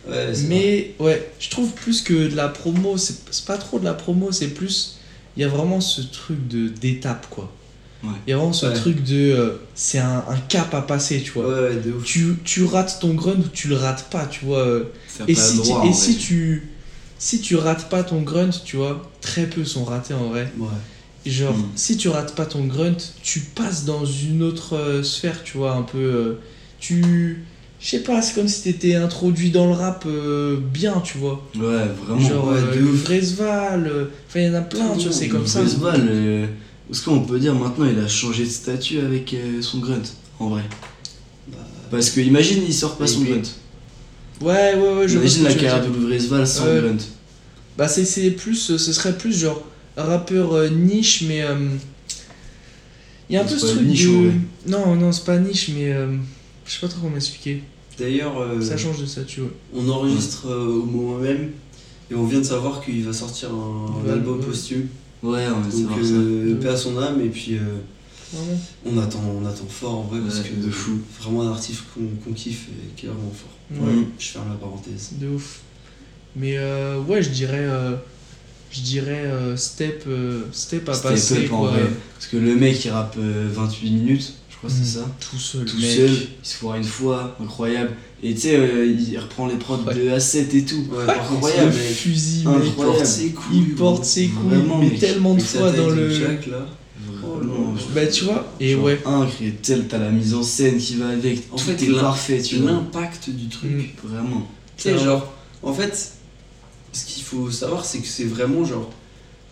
Ouais. Vrai. Mais ouais, je trouve plus que de la promo, c'est pas trop de la promo, c'est plus. Il y a vraiment ce truc de d'étape, quoi. Ouais. Il y a vraiment ce Ouais. truc de. euh, c'est un, un cap à passer, tu vois. De ouf. Tu, tu rates ton grunt ou tu le rates pas, tu vois. Et, si, le tu, droit, et si tu. Si tu rates pas ton grunt, tu vois, très peu sont ratés en vrai. Ouais. Genre, Mm. si tu rates pas ton grunt, tu passes dans une autre euh, sphère, tu vois, un peu. euh, tu. Je sais pas, c'est comme si t'étais introduit dans le rap euh, bien, tu vois. Ouais, vraiment. Genre, ouais, euh, de. Vresval, euh, enfin, il y en a plein, tu vois, c'est comme ça. Vresval, euh, est-ce qu'on peut dire maintenant il a changé de statut avec euh, son grunt, en vrai? Bah, Parce que imagine il sort pas son grunt. Ouais, ouais, ouais, je vois ce Imagine la carrière de Vresval sans grunt. Bah, c'est c'est plus. Ce serait plus genre rappeur euh, niche, mais. euh, Il y a un peu ce truc niche, de. Non, non, c'est pas niche, mais. euh, Je sais pas trop comment expliquer. D'ailleurs, euh, Ça change de statut, ouais. on enregistre euh, au moment même et on vient de savoir qu'il va sortir un, album ouais. posthume. Ouais, on va Donc, savoir ça. euh, paix à son âme, et puis euh, on, attend, on attend fort en vrai parce que de fou. Vraiment un artiste qu'on qu'on kiffe et qui est vraiment fort. Ouais. Je ferme la parenthèse. De ouf. Mais euh, ouais, je dirais. euh, je dirais euh, step, euh, step à Step passer, up, en quoi. vrai. Parce que le mec il rappe euh, 28 minutes, crois que Mm. c'est ça. Tout seul, Tout mec. seul, il se foire une fois, incroyable. Et tu sais, euh, il reprend les prods Ouais. de A7 et tout. Ouais, incroyable. Le fusil, Incroyable. Il porte ses couilles. Il porte ses couilles, Vraiment, mais mec. tellement de fois dans le. Jack, là. Vraiment. Bah, tu vois, et Genre, ouais. Tel, t'as la mise en scène qui va avec. En tout fait, est parfait, tu vois. L'impact du truc. Mm. Vraiment. Tu sais, genre, en fait, ce qu'il faut savoir, c'est que c'est vraiment genre.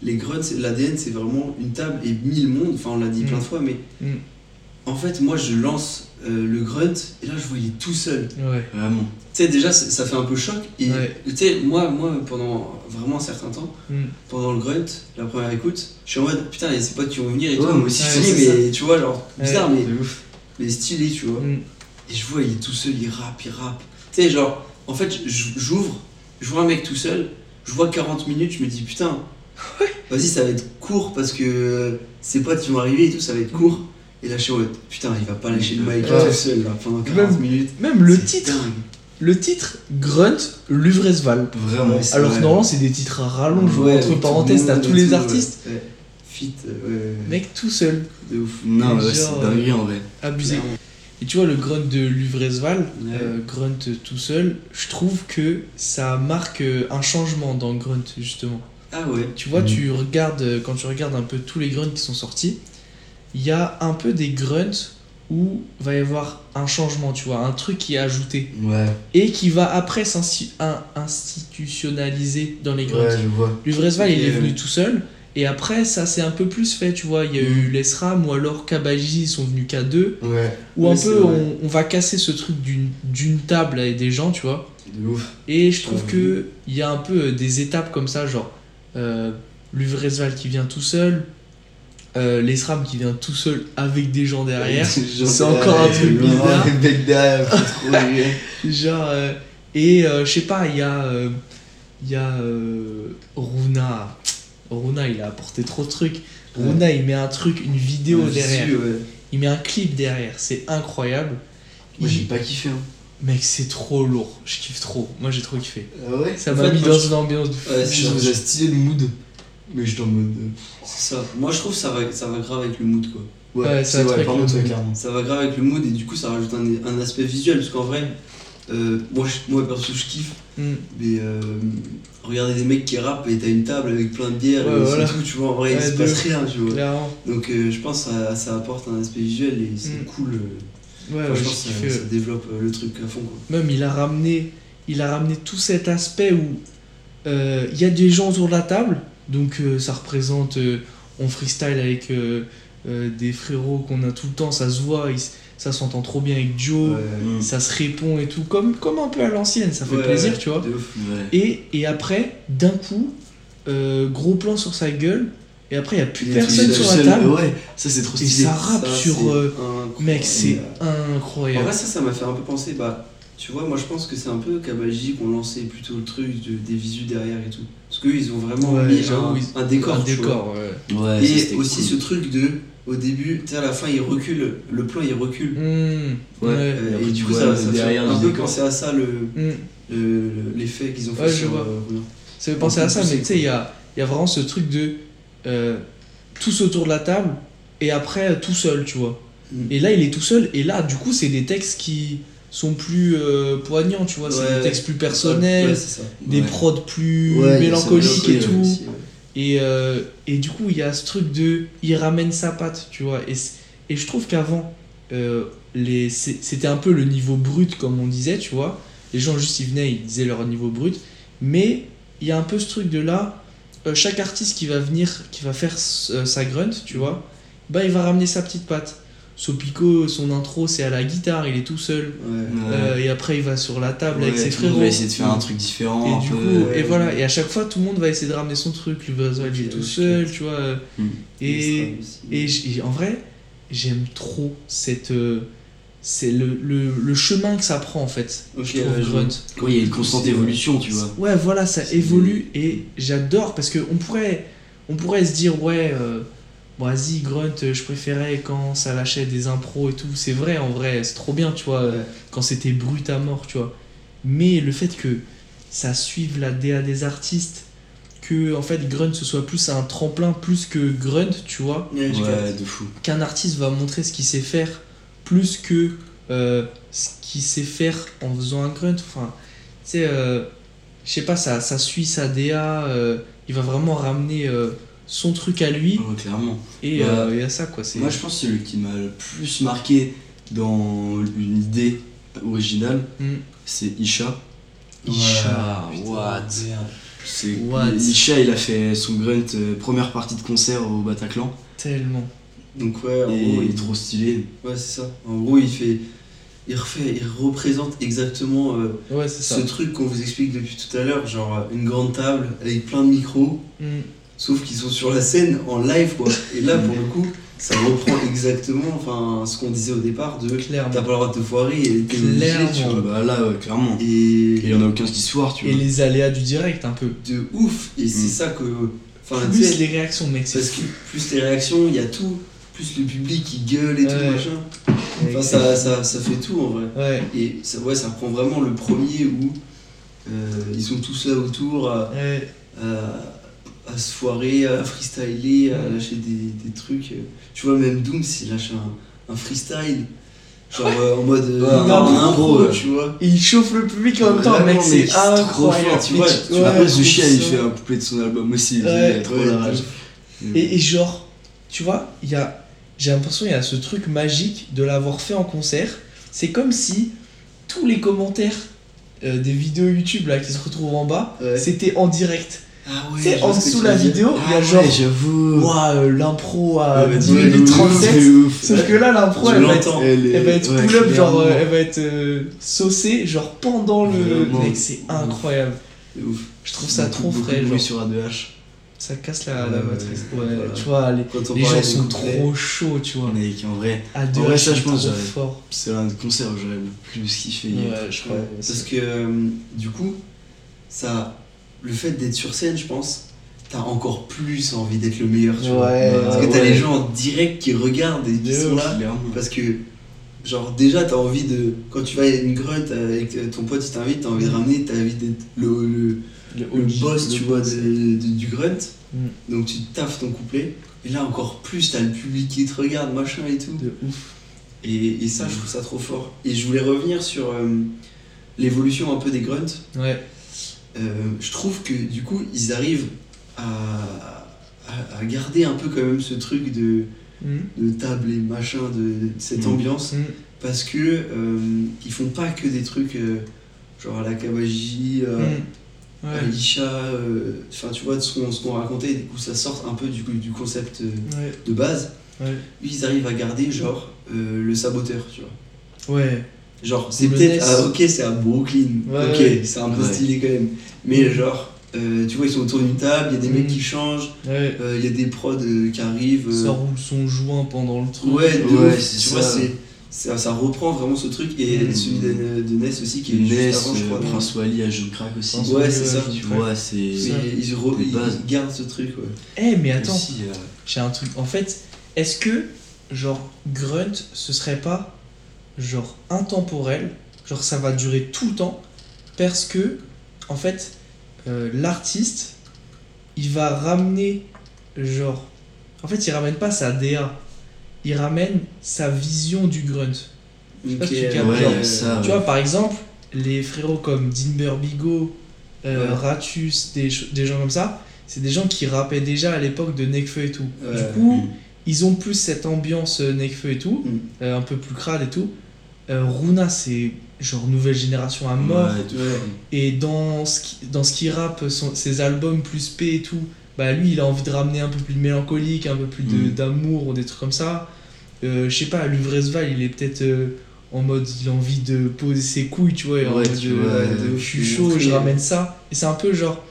Les grunts, c'est- l'ADN, c'est vraiment une table et mille mondes. Enfin, on l'a dit Mm. plein de fois, mais. En fait, moi, je lance euh, le grunt et là, je vois, il est tout seul. Ouais. Vraiment. Tu sais, déjà, ça fait un peu choc. Et Ouais. tu sais, moi, moi, pendant vraiment un certain temps, Mm. pendant le grunt, la première écoute, je suis en mode putain, il y a ses potes qui vont venir et Ouais, tout. moi aussi, Je ça. mais tu vois, genre, bizarre, mais, C'est ouf. mais stylé, tu vois. Mm. Et je vois, il est tout seul, il rappe, il rappe. Tu sais, genre, en fait, j'ouvre, je vois un mec tout seul, je vois 40 minutes, je me dis putain, vas-y, ça va être court parce que euh, ses potes ils vont arriver et tout, ça va être court. Et là, je suis en mode putain, il va pas lâcher le mic tout seul là, pendant 40 Même- minutes. Même le titre, dingue. le titre Grunt Luvresval. Vraiment. Ouais, Alors que vrai. normalement, c'est des titres à rallonge ou Ouais, entre parenthèses, t'as tous les tout, artistes. Ouais. Fit, euh, ouais, ouais, Mec tout seul, de ouf. Non, Genre, c'est dinguerie en vrai. abusé. Clairement. Et tu vois, le grunt de Luvresval, Ouais. euh, grunt tout seul, je trouve que ça marque euh, un changement dans grunt, justement. Ah ouais. Tu vois, Mhm. tu regardes, euh, quand tu regardes un peu tous les grunts qui sont sortis, il y a un peu des grunts où va y avoir un changement, tu vois, un truc qui est ajouté. Ouais, Et qui va après s'insti- in- institutionnaliser dans les grunts. ouais, je vois. Luvresval, il est Ok, venu tout seul. Et après, ça s'est un peu plus fait, tu vois. Il y a eu l'ESRAM ou alors Kabaji, ils sont venus qu'à deux. Ouais. Ouais, un c'est peu, on, on va casser ce truc d'une table avec des gens, tu vois. De ouf. Et je trouve Ouais. que il y a un peu euh, des étapes comme ça, genre euh, Luvresval qui vient tout seul, euh, l'Esram qui vient tout seul avec des gens derrière. C'est encore un truc bizarre. Les derrière. Genre, euh, et euh, je sais pas, il y a, euh, il y a Runa. Runa, il a apporté trop de trucs. Runa, il met un truc, une vidéo Ouais, derrière. ouais. Il met un clip derrière. C'est incroyable. Moi j'ai pas kiffé. Hein. Mec, c'est trop lourd. Je kiffe trop. Moi, j'ai trop kiffé. Ah ouais? Ça m'a mis dans une ambiance de fou. Ouais, c'est stylé le mood. Mais j'étais en mode. euh, C'est ça. Moi, je trouve que ça va, ça va grave avec le mood, quoi. Ouais, ça c'est va vrai, par ouais, clairement. Ça va grave avec le mood et du coup, ça rajoute un, un aspect visuel. Parce qu'en vrai, euh, moi, je- moi, perso, je kiffe. Mm. Mais euh, regarder des mecs qui rappent et t'as une table avec plein de bières Ouais, et voilà. c'est tout, tu vois. En vrai, Ouais, il se de passe ouf. rien, tu vois. Clairement. Donc, euh, je pense que ça, ça apporte un aspect visuel et c'est Mm. cool. euh, Ouais, enfin, ouais, je j'ai pense que kiffé, ça, ouais. développe euh, le truc à fond, quoi. Même il a ramené, il a ramené tout cet aspect où euh, il y a des gens autour de la table, donc euh, ça représente, euh, on freestyle avec euh, euh, des frérots qu'on a tout le temps, ça se voit, ils- ça s'entend trop bien avec Joe, Mm. ça se répond et tout, comme, comme un peu à l'ancienne, ça fait Ouais, plaisir, ouais, tu vois. de ouf. Ouais. Et, et après, d'un coup, euh, gros plan sur sa gueule, et après il n'y a plus personne sur seul. la table, Ouais, ça c'est trop et stylé. ça rappe Ça, sur... euh, mec, c'est En incroyable. vrai, ça, ça m'a fait un peu penser, bah, tu vois, moi je pense que c'est un peu Kabaji qui ont lancé plutôt le truc de, des visus derrière et tout. Parce qu'eux, ils ont vraiment Ouais, mis j'avoue, un, ils- un décor. un décor, ouais. Ouais, ça, Et aussi cool. ce truc de, au début, tu sais, à la fin, il recule, le plan il recule. Mmh, Ouais. Euh, et tu du coup, vois ça, ça fait un peu penser à ça, le Mmh. le- le- l'effet qu'ils ont fait Ouais, je sur vois. euh. Ça fait penser à ça, mais tu sais, il y a, il y a vraiment ce truc de euh, tous autour de la table et après tout seul, tu vois. Mm. Et là, il est tout seul, et là, du coup, c'est des textes qui sont plus euh, poignants, tu vois. C'est des textes plus personnels, ça. des prods plus mélancoliques et tout. Aussi, ouais. Et, euh, et du coup, il y a ce truc de. Il ramène sa patte, tu vois. Et, et je trouve qu'avant, euh, c'était un peu le niveau brut, comme on disait, tu vois. Les gens, juste, ils venaient, ils disaient leur niveau brut. Mais il y a un peu ce truc de là. euh, chaque artiste qui va venir, qui va faire euh, sa grunt, tu vois, bah, il va ramener sa petite patte. Sopico, son intro, c'est à la guitare, il est tout seul. Ouais. Ouais. Euh, et après, il va sur la table avec Ouais, ses le frérots. va essayer de faire un truc différent. Et un du peu, coup, et ouais, voilà, et à chaque fois, tout le monde va essayer de ramener son truc. Luvresval, il est tout seul, tu vois. Mm. Et, et, en vrai, j'aime trop cette. euh, c'est le, le, le chemin que ça prend en fait. Ok, je trouve je. Ouais, il y a une constante évolution, tu vois. Ouais, voilà, ça évolue et j'adore parce qu'on pourrait, on pourrait se dire, ouais, euh, bon, vas-y, Grunt, euh, je préférais quand ça lâchait des impros et tout. C'est vrai, en vrai, c'est trop bien, tu vois, euh, Ouais. quand c'était brut à mort, tu vois. Mais le fait que ça suive la DA des artistes, que en fait Grunt ce soit plus un tremplin plus que Grunt, tu vois, Ouais, de fou. qu'un artiste va montrer ce qu'il sait faire plus que euh, ce qu'il sait faire en faisant un grunt. Enfin, tu sais, euh, je sais pas, ça, ça suit sa DA, euh, il va vraiment ramener euh, son truc à lui Ouais, clairement. et Bah, euh, et à ça quoi. C'est... Moi, je pense que celui qui m'a le plus marqué dans une idée originale, Hmm. c'est Isha. Isha, Ouais, what? C'est Isha, il a fait son grunt euh, première partie de concert au Bataclan Tellement. Donc, ouais, en et gros, il il est trop stylé. Ouais, c'est ça. En gros, il fait. Il refait, il représente exactement euh, Ouais, c'est ça. ce truc qu'on vous explique depuis tout à l'heure, genre une grande table avec plein de micros, Hmm. Sauf qu'ils sont sur la scène en live quoi. Et là, pour le coup, ça reprend exactement enfin, ce qu'on disait au départ de Clairement. t'as pas le droit de te foirer et t'es obligé, Clairement. tu vois. Bah là, ouais, clairement. Et Et il y en a aucun qui se foire, tu Et vois. les aléas du direct un peu. de ouf, et c'est Mm. ça que. Enfin, tu Plus sais, les réactions, mec, parce que plus les réactions, il y a tout, plus le public qui gueule et tout, machin. Enfin, ça, ça, ça fait tout en vrai. Ouais, Et ça, ouais, ça prend vraiment le premier où euh, ils sont tous là autour. À, se foirer, à freestyler, à lâcher des, des trucs. Tu vois, même Doom, s'il lâche un, un freestyle, genre euh, en mode euh, Ouais, non, tu vois. Et il chauffe le public en même temps, mec, c'est trop fort, tu vois, tu Après, Zushia, il fait un couplet de son album aussi. il a trop ouais, la rage. Et, et genre, tu vois, il y a, j'ai l'impression qu'il y a ce truc magique de l'avoir fait en concert. C'est comme si tous les commentaires euh, des vidéos YouTube là qui se retrouvent en bas, Ouais. c'était en direct. Ah Tu sais, en dessous de la vidéo, il y a Ah genre. ouais, j'avoue. Ouah, euh, l'impro à Ouais, 10 ouais, minutes de ouf, 37. C'est ouf. Sauf que là, l'impro, elle va être l'entends. Elle, Elle va être ouais, pull-up, genre euh, elle va être euh, saucée, genre pendant le. Mec, c'est incroyable. C'est ouf. Je trouve ça Beaucoup, trop beaucoup frais, de genre. sur A2H. Ça casse la, Ouais, la ouais, matrice. Ouais, voilà. tu vois, les, Quand on les gens sont trop chauds, tu vois. Mec, en vrai, En vrai, ça, je c'est pense, c'est un concert où j'aurais le plus kiffé. Ouais, je crois. Ouais, ouais, parce c'est- que euh, du coup, ça, le fait d'être sur scène, je pense, t'as encore plus envie d'être le meilleur. Tu vois. Parce que t'as ouais. les gens en direct qui regardent et qui sont là. Parce que, genre, déjà, t'as envie de. Quand tu vas à une grunt avec euh, ton pote, il t'invite, t'as envie de ramener, t'as envie d'être le, le, Le, le OG, boss, tu vois, de- de- du grunt. Mm. Donc tu taffes ton couplet. Et là, encore plus, t'as le public qui te regarde, machin et tout. De ouf. Et, et ça, je trouve ça trop fort. Et je voulais revenir sur euh, l'évolution un peu des grunts. Ouais. Euh, je trouve que du coup, ils arrivent à, à, à garder un peu quand même ce truc de, Mm. de table et machin, de, de cette Mm. ambiance. Mm. Parce que euh, ils font pas que des trucs euh, genre à la Kawaji, à Ouais. euh, enfin tu vois de ce qu'on qu'on racontait, du coup ça sort un peu du, concept euh, Ouais. de base. Ouais. Ils arrivent à garder genre euh, le saboteur, tu vois. Ouais. Genre, c'est peut-être. Ah, ok, c'est à Brooklyn. Ouais, ok, ouais. c'est un peu Ouais. stylé quand même. Mais genre, euh, tu vois, ils sont autour d'une table, il y a des Mm. mecs qui changent, Ouais. euh, il y a des prods euh, qui arrivent. euh, Ça roule son joint pendant le truc. ouais, de Ouais, ouf, c'est tu vois, ça. c'est. Ça, ça reprend vraiment ce truc et Mm. celui de, de NES aussi qui est Ness, juste avant je crois. Prince Wally à Jeune Crack aussi. Prince Ouais, c'est ça, Tu vois, c'est. Ils, re- ils gardent ce truc, ouais. Eh, mais attends, euh, j'ai un truc. En fait, est-ce que, genre, Grunt, ce serait pas, genre, intemporel Genre, ça va durer tout le temps Parce que, en fait, euh, l'artiste, il va ramener, genre. En fait, il ramène pas sa DA. Il ramène sa vision du grunt. sais pas Ok, si tu Ouais, genre, ça. Tu ouais. vois, par exemple, les frérots comme Dimber Bigot, euh, Ouais. Ratus, des, des gens comme ça, c'est des gens qui rappaient déjà à l'époque de Nekfeu et tout. Ouais. Du coup, Mm. Ils ont plus cette ambiance euh, Nekfeu et tout, Mm. euh, un peu plus crade et tout. Euh, Runa, c'est genre nouvelle génération à mort. Ouais, de. Et dans ce qui, dans ce qui rappe, son- ses albums plus paix et tout, bah lui, il a envie de ramener un peu plus de mélancolique, un peu plus de- Mm. d'amour ou des trucs comme ça. Euh, je sais pas, Luvresval, il est peut-être en mode, il a envie de poser ses couilles, tu vois, en Ouais, mode, tu euh, vois, de, je suis chaud, je ramène ça. Et c'est un peu genre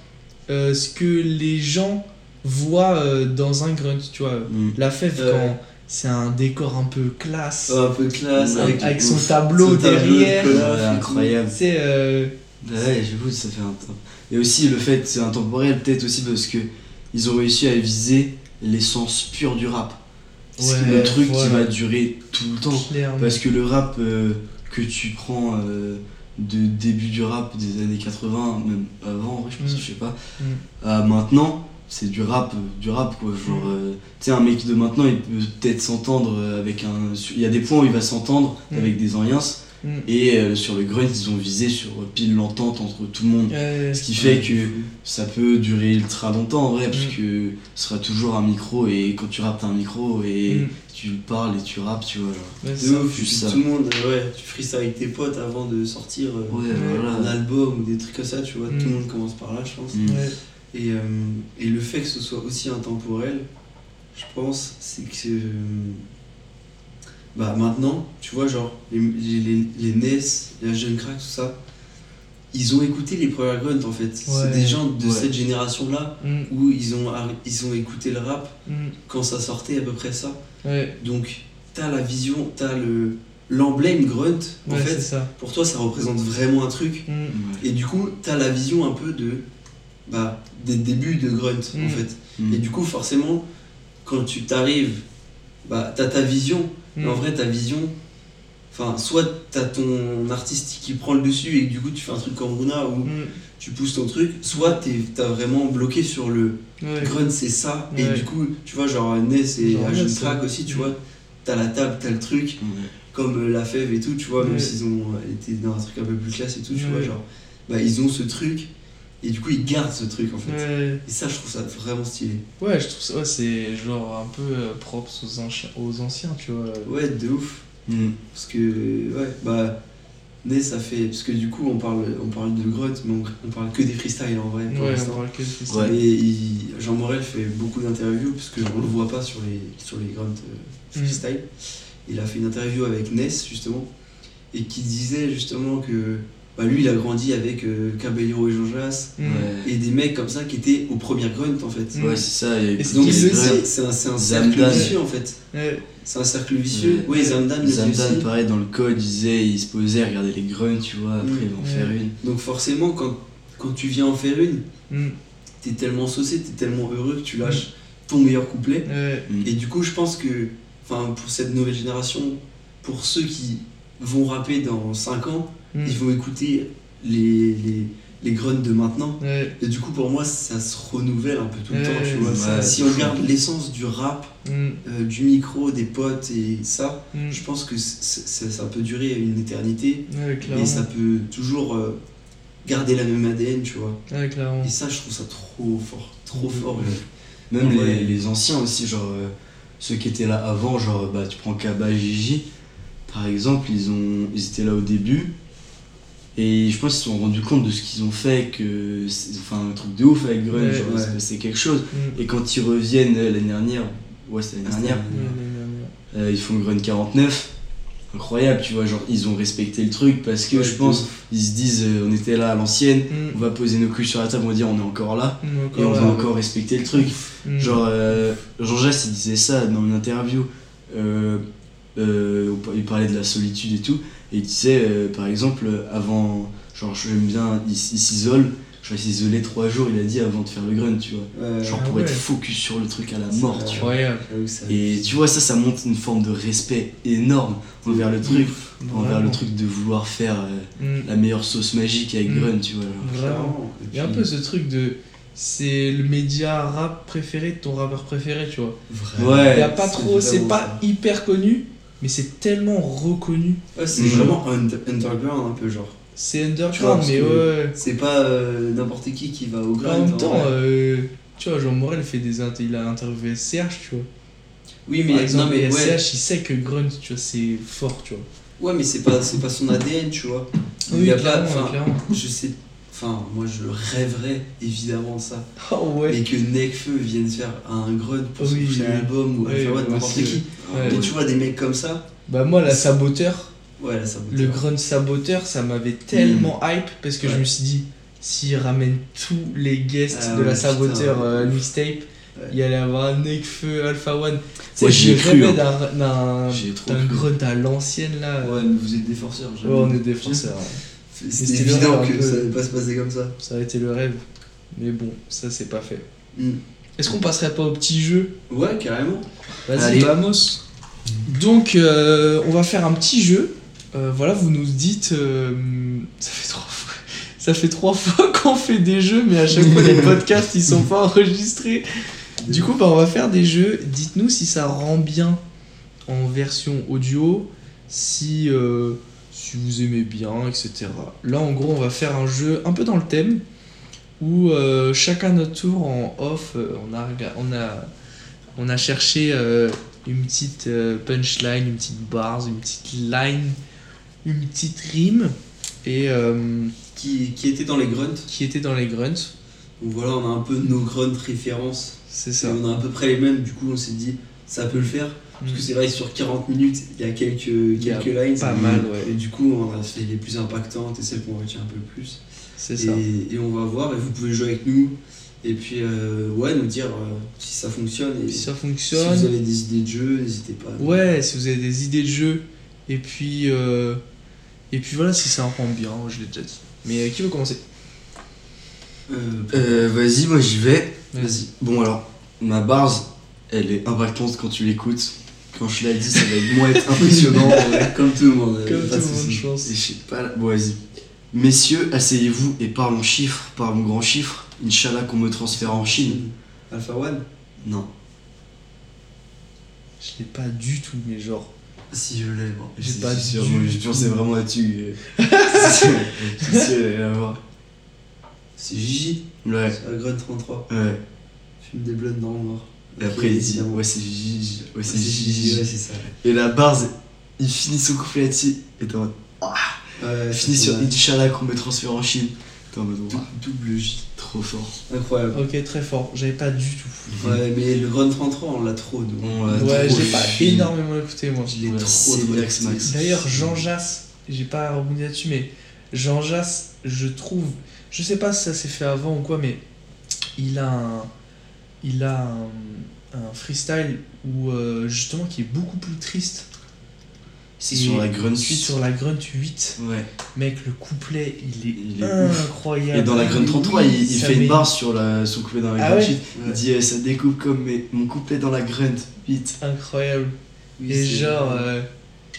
euh, ce que les gens voient euh, dans un grunt, tu vois. Mm. La fève, Ouais. quand c'est un décor un peu classe, un peu classe, avec, avec son ouf, tableau son tableau de derrière. Colaf Ouais, incroyable. euh, Ouais, j'avoue, ça fait un temps. Et aussi le fait, c'est intemporel, peut-être aussi parce que ils ont réussi à viser l'essence pure du rap. C'est Ouais, le truc qui va durer tout le temps. clairement. Parce que le rap euh, que tu prends euh, de début du rap des années 80, même avant, je pense, Mm. je sais pas, Mm. à maintenant, c'est du rap, du rap quoi. Genre, Mm. euh, tu sais, un mec de maintenant, il peut peut-être s'entendre euh, avec un. Il y a des points où il va s'entendre Mm. avec des anciens, Mm. et euh, sur le grunt, ils ont visé sur pile l'entente entre tout le monde. Ce qui fait Ouais, que ça peut durer ultra longtemps en vrai, parce Mm. que ce sera toujours un micro, et quand tu rappes, t'as un micro, et tu parles et tu rappes, tu vois. Genre. Ouais, c'est ça. ouf, juste puis ça. tout le monde, ouais, tu frises ça avec tes potes avant de sortir euh, Ouais, Ouais. un album ou des trucs comme ça, tu vois, tout le monde commence par là, je pense. Et, euh, et le fait que ce soit aussi intemporel, je pense, c'est que. euh, bah maintenant, tu vois, genre, les, les, les, les NES, les Jeune Crack, tout ça, ils ont écouté les premières grunts en fait. Ouais. C'est des gens de Ouais. cette génération-là Mm, où ils ont, ils ont écouté le rap mm, quand ça sortait à peu près ça. ouais, Donc, t'as la vision, t'as le l'emblème grunt, en fait, ça. pour toi ça représente vraiment un truc. Mm. Et du coup, t'as la vision un peu de. Bah, des débuts de grunt en Mm. fait. Mm. Et du coup, forcément, quand tu t'arrives, bah, t'as ta vision. mm. Mais en vrai, ta vision, enfin, soit t'as ton artiste qui prend le dessus et du coup, tu fais un truc comme Runa où Mm, tu pousses ton truc, soit t'es- t'as vraiment bloqué sur le ouais. grunt, c'est ça. Et du coup, tu vois, genre Ness et Agent Track aussi, tu Mm. vois, t'as la table, t'as le truc, comme euh, la fève et tout, tu vois, même s'ils ont euh, été dans un truc un peu plus classe et tout, tu vois, genre, bah, ils ont ce truc. Et du coup, ils gardent ce truc en fait. Ouais. Et ça, je trouve ça vraiment stylé. Ouais, je trouve ça, ouais, c'est genre un peu euh, propre aux anciens, aux anciens, tu vois. Ouais, de ouf. Mm. Parce que, ouais, bah, Ness a fait. Parce que du coup, on parle, on parle de Grunt, mais on, on parle que des freestyles en vrai. Pour Ouais, on parle que de freestyle. Ouais. Et il- Jean Morel fait beaucoup d'interviews parce que on le voit pas sur les, sur les grunt euh, Mm. freestyle. Il a fait une interview avec Ness justement et qui disait justement que bah, lui il a grandi avec euh, Caballero et Jean Jas Mm. Ouais. et des mecs comme ça qui étaient aux premières grunt en fait. Mm. Ouais, c'est ça. Et, Et Donc c'est un, cercle Zamdan. vicieux en fait. Ouais. C'est un cercle vicieux. Ouais. Oui, Zamdan dit Zamdan, aussi. pareil, dans le code, il disait, il se posait, regardait les grunts, tu vois, après Mm. il va en Ouais. faire une. Donc forcément quand, quand tu viens en faire une, Mm. t'es tellement saucé, t'es tellement heureux que tu lâches ton meilleur couplet. Ouais. Mm. Et du coup, je pense que, enfin, pour cette nouvelle génération, pour ceux qui vont rapper dans 5 ans, Mm. ils vont écouter les, les, les grunts de maintenant. Ouais. Et du coup, pour moi, ça se renouvelle un peu tout le Ouais, temps, tu vois. Ça, si on regarde l'essence du rap, Mm. euh, du micro, des potes et ça, Mm. je pense que c- ça peut durer une éternité. Ouais. Et ça peut toujours euh, garder la même ADN, tu vois. Et ça, je trouve ça trop fort. Trop fort. Ouais. Même Ouais. les, les anciens aussi, genre euh, ceux qui étaient là avant, genre bah tu prends Kaba Gigi, par exemple, ils, ont, ils étaient là au début. Et je pense qu'ils se sont rendus compte de ce qu'ils ont fait, que c'est enfin, un truc de ouf avec Grunge, Ouais, c'est- c'est quelque chose. Mm. Et quand ils reviennent euh, l'année dernière, ouais c'était l'année Ah, dernière, ouais, ouais, euh, ils font le Grun 49, incroyable, tu vois, genre ils ont respecté le truc parce que Ouais, je pense, ils se disent euh, on était là à l'ancienne, Mm. on va poser nos couilles sur la table, on va dire on est encore là, et on va encore respecter le truc. Mm. Genre, euh, Jean Jass, il disait ça dans une interview. Il parlait de la solitude et tout. Et il disait, euh, par exemple, avant, genre, j'aime bien, il, il s'isole. Genre, il s'isolait trois jours, il a dit, avant de faire le grunt, tu vois. Ouais, Genre, Ah pour ouais. être focus sur le truc à la mort, tu vois. Et tu vois, ça, ça montre une forme de respect énorme envers le truc. Envers le truc de vouloir faire euh, Mm. la meilleure sauce magique avec Mm. grunt, tu vois. genre. Vraiment. Il y a un peu ce truc de. C'est le média rap préféré de ton rappeur préféré, tu vois. Vraiment. Ouais. Il y a pas c'est trop, c'est pas hyper connu, mais c'est tellement reconnu. Ouais, c'est Mm. vraiment under- underground un peu genre. C'est Tu vois, underground, mais ouais. C'est pas euh, n'importe qui qui va au En grind. même en temps, vrai. euh, tu vois, Jean Morel fait des il a interviewé SCH, tu vois. oui, mais, Par exemple, non, mais ouais, SCH, il sait que Grunt, tu vois, c'est fort, tu vois. ouais, mais c'est pas, c'est pas son ADN, tu vois. Il y a pas, clairement. je sais, enfin, moi je rêverais évidemment de ça. Oh ouais. Et que Nekfeu vienne faire un grunt pour son Oui, prochain oui. album ou Oui, Alpha One, moi n'importe qui. Ouais. Et tu vois des mecs comme ça, Bah, moi, la saboteur, ouais, là ça le Grunt saboteur, ça m'avait tellement hype parce que je Ouais. me suis dit, s'il ramène tous les guests Ah de ouais, la saboteur ouais. euh, mixtape, Ouais. il y allait avoir Nekfeu, Alpha One. Tu sais, Moi, j'y je ai cru, rêvais hein. d'un- d'un J'ai trop d'un cru. Grunt à l'ancienne là. Ouais, mais vous êtes des forceurs. Ouais, on est des forceurs. C'était évident que peu. ça allait pas se passer comme ça. Ça a été le rêve. Mais bon, ça c'est pas fait. Mm. Est-ce qu'on passerait pas au petit jeu? Ouais, carrément. Vas-y, vamos. Donc, euh, on va faire un petit jeu. Euh, voilà, vous nous dites. euh, ça fait trois fois. Ça fait trois fois qu'on fait des jeux, mais à chaque fois les podcasts ils sont pas enregistrés. Du coup, bah, on va faire des jeux. Dites-nous si ça rend bien en version audio, si, si vous aimez bien, etc. Là, en gros, on va faire un jeu un peu dans le thème où euh, chacun notre tour en off, euh, on, a, on, a, on a cherché euh, une petite punchline, une petite bars, une petite line, une petite rime et euh, Qui, qui était dans les grunts. qui était dans les grunts. Donc voilà, on a un peu nos grunts références. C'est Et ça. on a à peu près les mêmes, du coup on s'est dit ça peut le faire. Parce que c'est vrai sur 40 minutes, il y a quelques, Il y a quelques lines. pas mal, ouais. Et du coup, on a fait les plus impactantes et celles qu'on retient un peu plus. C'est ça. Et, on va voir, et vous pouvez jouer avec nous. Et puis, euh, ouais, nous dire euh, si ça fonctionne. Et Si ça si fonctionne. vous avez des idées de jeu, n'hésitez pas. Ouais, si vous avez des idées de jeu. Et puis, euh, et puis voilà, si ça rend bien, je l'ai déjà dit. Mais euh, qui veut commencer? Euh, Euh, Vas-y, moi j'y vais. Vas-y. Bon alors, ma bars, elle est impactante quand tu l'écoutes. Quand je l'ai dit, ça va être moins être impressionnant. ouais. Comme tout le monde. euh, Comme tout le monde, je pense. Et je sais pas, bon vas-y. Messieurs, asseyez-vous et parlons chiffres, parlons grands chiffres. Inch'Allah qu'on me transfère en Chine. Alpha One Non. Je l'ai pas du tout, mais genre. Si je l'ai, bon. J'ai pas sûr, du je pensais vraiment à tu. C'est Gigi, Ouais, c'est la Grunt 33. ouais. Fume des blondes dans le noir. Et après il dit, ouais c'est Gigi, ouais c'est Gigi, Gigi. ouais, c'est ça. Et la bars, il finit son couplet là-dessus. Et t'es en mode, ah Ouais, Fini sur Inch'Allah qu'on me transfère en Chine. T'es en mode, Double J. trop fort. Incroyable. Ok, très fort. J'avais pas du tout. Ouais, mais le Grunt 33, on l'a trop. nous. On l'a Ouais, l'ai pas énormément écouté moi. Je l'ai Ouais, trop trop. Max. D'ailleurs, Jean Jass, j'ai pas rebondi là-dessus, mais Jean Jass, je trouve, je sais pas si ça s'est fait avant ou quoi, mais il a un, il a un, un freestyle où euh, justement qui est beaucoup plus triste. C'est sur la Grunt Suite. Sur la Grunt 8, Ouais. mec, le couplet, il est, Il est ouf. incroyable. Et dans la Grunt 33, il, fait met- une barre sur la, son couplet dans la Ah Grunt ouais Suite. Il Ouais. dit euh, ça découpe comme mes- mon couplet dans la Grunt. Vite. Incroyable. Oui, Et genre, euh,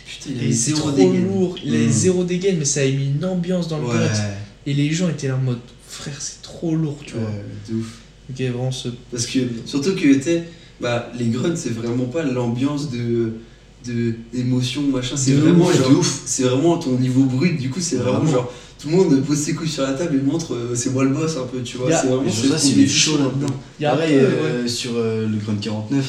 Putain, il zéro trop dégaine. lourd. Il avait Mm. zéro dégaine, mais ça a mis une ambiance dans le Ouais. Grunt. Et les gens étaient là en mode, frère, c'est trop lourd, tu vois. Ouais, de ouf. Ok, vraiment ce. Parce que, surtout que, tu sais, bah, les grunts, c'est vraiment pas l'ambiance de de d'émotion machin c'est vraiment ouf, genre de ouf. c'est vraiment ton niveau brut du coup c'est vraiment, Vraiment. genre tout le monde pose ses couilles sur la table et montre euh, c'est moi le boss un peu tu vois c'est vraiment c'est chaud un là-dedans. peu. Il y a un Pareil, euh, sur euh, le Grunt 49,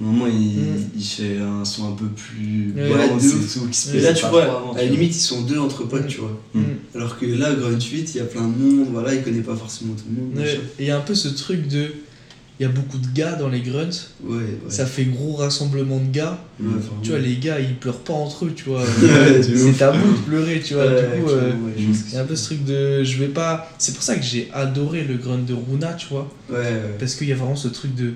au moment il, Mm. il fait un son un peu plus Ouais, de ouf. tout, qui se là tu vois avant, à la limite ils sont deux entre potes Mm. tu vois Mm. alors que là grunt 8 il y a plein de monde voilà il connaît pas forcément tout le monde Ouais. Et il y a un peu ce truc de. Il y a beaucoup de gars dans les grunts, ouais, ouais. ça fait gros rassemblement de gars. Ouais. Tu vois, les gars ils pleurent pas entre eux, tu vois. Ouais, c'est tabou de pleurer, tu vois. Ouais, du coup, euh, ouais, il y a un peu ce truc de. Je vais pas. C'est pour ça que j'ai adoré le grunt de Runa, tu vois. ouais ouais Parce qu'il y a vraiment ce truc de.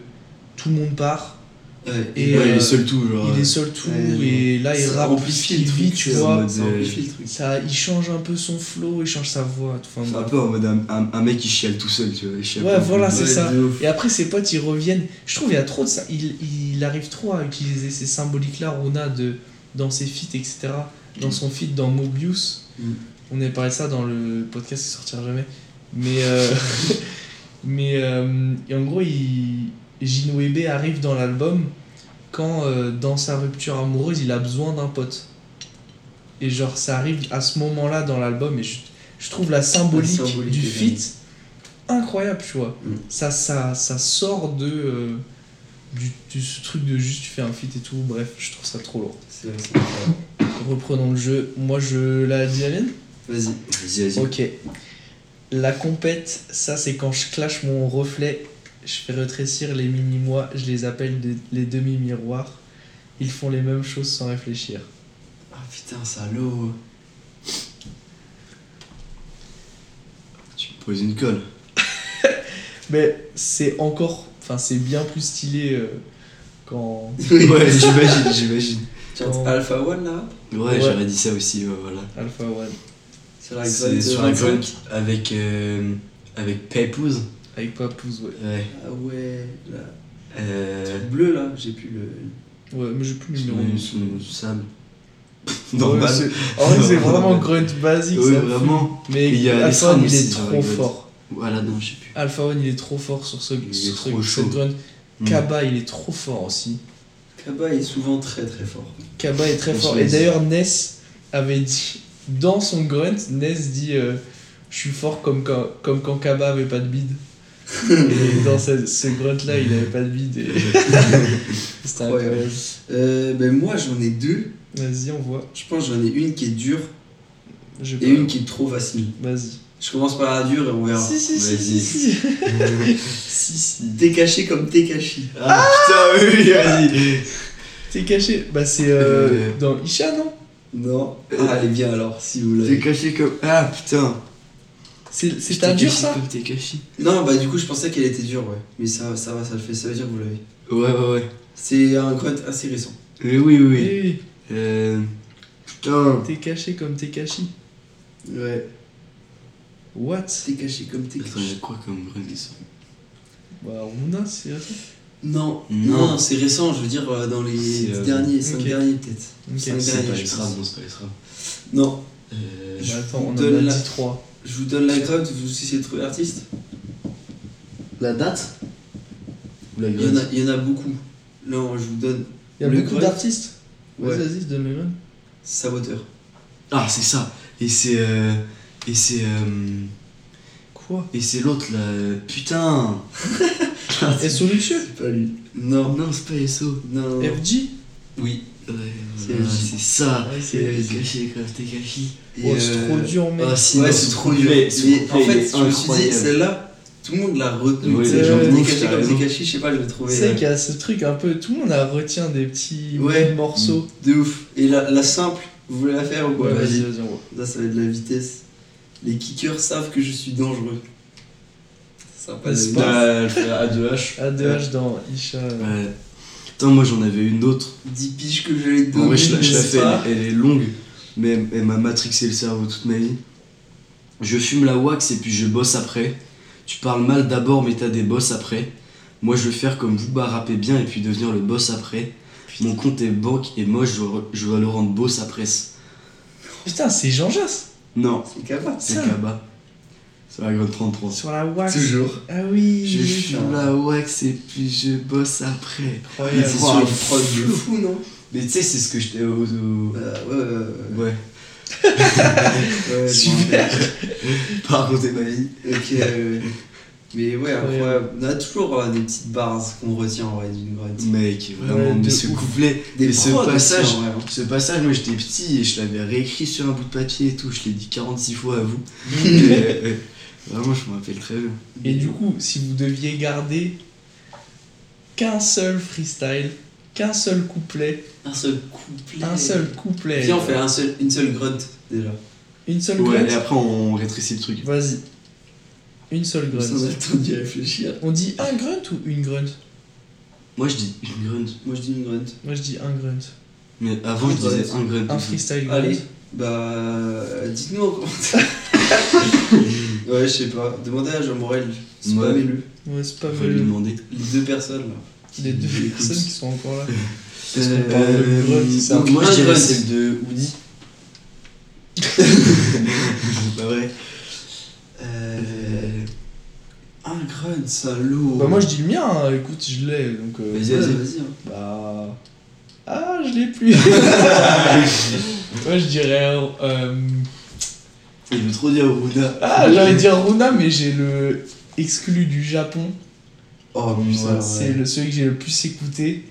Tout le monde part, ouais Et, Ouais, il euh, est seul tout, genre. il est seul tout, Ouais, et là il rappe amplifie il le vit, truc, tu vois. ça amplifie le truc Ça, il change un peu son flow, il change sa voix. Enfin, C'est un peu en mode un, un- un mec qui chiale tout seul, tu vois. il Ouais, voilà, c'est ça. Et après, ses potes, ils reviennent. Je trouve il y a trop de ça. Il, il arrive trop à utiliser ces symboliques-là, Runa, de, dans ses feats, etc. Dans son feat dans Mobius. Mm. On avait parlé de ça dans le podcast qui sortira jamais. Mais. euh, mais. euh, et en gros, il, Jinwebe arrive dans l'album quand, euh, dans sa rupture amoureuse, il a besoin d'un pote. Et genre, ça arrive à ce moment-là dans l'album. Et je, je trouve la symbolique, symbolique du feat incroyable, tu vois. Mm. Ça, ça, ça sort de, euh, du, ce truc de juste tu fais un feat et tout. Bref, je trouve ça trop lourd. Reprenons le jeu. Moi, je la dis la mienne vas-y Vas-y, vas-y. Ok. La compète, ça, c'est quand je clash mon reflet. Je fais rétrécir les mini-mois. Je les appelle des- les demi-miroirs. Ils font les mêmes choses sans réfléchir. ah putain salaud Tu me poses une colle. Mais c'est encore. Enfin, c'est bien plus stylé euh, quand. Ouais, j'imagine, j'imagine. Quand- Alpha One là? Ouais, Ouais. j'aurais dit ça aussi, ouais, voilà. Alpha One. sur la C'est sur la 25. Grunt avec, euh, avec Papoose. Avec Papoose, ouais. Ouais. ah ouais là Euh, bleu là j'ai plus le Ouais, mais j'ai plus le son, numéro. Ouais, Normal. c'est- en vrai, c'est vraiment grunt basique. Ouais, ça. vraiment. Mais il y a Alpha One, il est trop fort. Voilà, non, je sais plus. Alpha One, il est trop fort sur ce, Il ce truc, cette grunt. Mm. Kaba, il est trop fort aussi. Kaba est souvent très très fort Kaba est très On fort. Et d'ailleurs, Ness avait dit, dans son grunt, Ness dit euh, Je suis fort comme quand, comme quand Kaba avait pas de bide. Et dans ce, ce grunt là, il avait pas de bide. Et... C'était Incroyable. euh, ben moi j'en ai deux Vas-y, on voit. je pense que j'en ai une qui est dure et une qui est trop facile Vas-y. je commence par la dure et on verra Si, si, si, Vas-y. si, si. si, si. t'es caché comme t'es caché Ah putain, oui, oui, vas-y. T'es caché. Bah, c'est euh, Euh. dans Isha, non? Non ah est bien alors si vous T'es l'avez caché comme. Ah putain. C'est t'ai dur ça non bah du coup je pensais qu'elle était dure ouais mais ça, ça va ça le fait ça veut dire que vous l'avez Ouais, ouais, ouais. c'est un grunt assez récent Oui, oui, oui. Oui, oui. oui. Euh. Putain. T'es caché comme t'es caché. ouais What? T'es caché comme t'es Attends, caché il y a quoi comme bruit qui sort Bah, Runa, c'est ça. non Non. non, c'est récent je veux dire euh, dans les euh, derniers 5 ok. derniers peut-être C'est derniers, pas. SRAM, non, c'est pas non Euh. Bah, attends, on en a la- dit 3. Je vous donne la grunt vous essayez de trouver l'artiste La date Ou la il y, en a, il y en a beaucoup non je vous donne Il y a Le beaucoup d'artistes Ouais. Vas-y, vas-y, donne le nom. Saboteur Ah, c'est ça. Et c'est. euh, Et c'est. euh, Quoi? Et c'est l'autre là. euh, Putain Et Solution? C'est pas lui non Non, c'est pas SO. non FG Oui. Ouais, C'est c'est ça. Ouais, c'est. Caché, caché. Oh, c'est euh, trop dur, mec. ah, si. Ouais, Sinon, c'est ce trop dur. Mais en fait, je me suis dit, celle-là, tout le monde l'a retenue. Sais, les genre, trouvent, caché comme t'es caché, je sais pas, je l'ai trouvé. Tu sais euh, qu'il y a ce truc un peu. Tout le monde a retient des petits Ouais. morceaux. De ouf. Et la, la simple, vous voulez la faire ou quoi Ouais, vas-y, Vas-y. vas-y, on voit. Là, ça va être de la vitesse. Les kickers savent que je suis dangereux. Ça va pas N'est-ce de- pas Bah, elle fait A2H. A2H dans Isha. Ouais. Putain, moi j'en avais une autre. 10 piges que je l'ai En vrai, je, donné. la- je la n'est-ce fais, elle, elle est longue, mais elle, elle m'a matrixé le cerveau toute ma vie. Je fume la wax et puis je bosse après. Tu parles mal d'abord, mais t'as des boss après. Moi, je veux faire comme Booba rapper bien et puis devenir le boss après. Mon compte est banque et moi, je, je veux le rendre boss après. Putain, c'est Jean Jass Non, C'est capable. c'est. Kaba. C'est la grande 33. sur la wax. Toujours. Ah oui. Je fume la wax et puis je bosse après. Incroyable. C'est Wow, sur une prod de fou, non Mais tu sais, c'est ce que j'étais au. Euh, Ouais, ouais, ouais. Super. Pas raconter ma vie. Ok, euh, mais ouais. On a toujours euh, des petites barres qu'on retient en vrai d'une grunt. Mec, vraiment, Ouais, mais de ce ouf. couplet, Des mais ce passage, vrai, hein. ce passage, moi j'étais petit et je l'avais réécrit sur un bout de papier et tout, je l'ai dit 46 fois à vous. Et, euh, vraiment, je me rappelle très bien. Et du coup, si vous deviez garder qu'un seul freestyle, qu'un seul couplet, Un seul couplet. un seul couplet. Viens, on fait un seul, une seule grunt déjà. Une seule Ouais, et après on rétrécit le truc. Vas-y. Une seule grunt. le temps d'y réfléchir. On dit un grunt ou une grunt? Moi je dis une grunt, Moi je dis une grunt. Moi je dis un grunt. mais avant je disais un grunt. Un freestyle grunt. Allez, bah. Dites-nous en commentaire. ouais, je sais pas. Demandez à Jean Morel. C'est Ouais. pas le Ouais, c'est pas lui demander. Les deux personnes là. Les deux personnes qui sont encore là. Euh, qu'on parle de grunt, donc moi je dirais celle de Woody. C'est pas vrai. Euh. Salaud. Bah moi je dis le mien, hein. écoute, je l'ai. Donc, euh, Vas-y, Ouais, vas-y. vas-y. hein. Bah. Ah, je l'ai plus. Moi je dirais. euh, Il veut trop dire Runa. Ah, j'allais dire Runa, mais j'ai le exclu du Japon. Oh putain, Ouais, C'est le, celui que j'ai le plus écouté.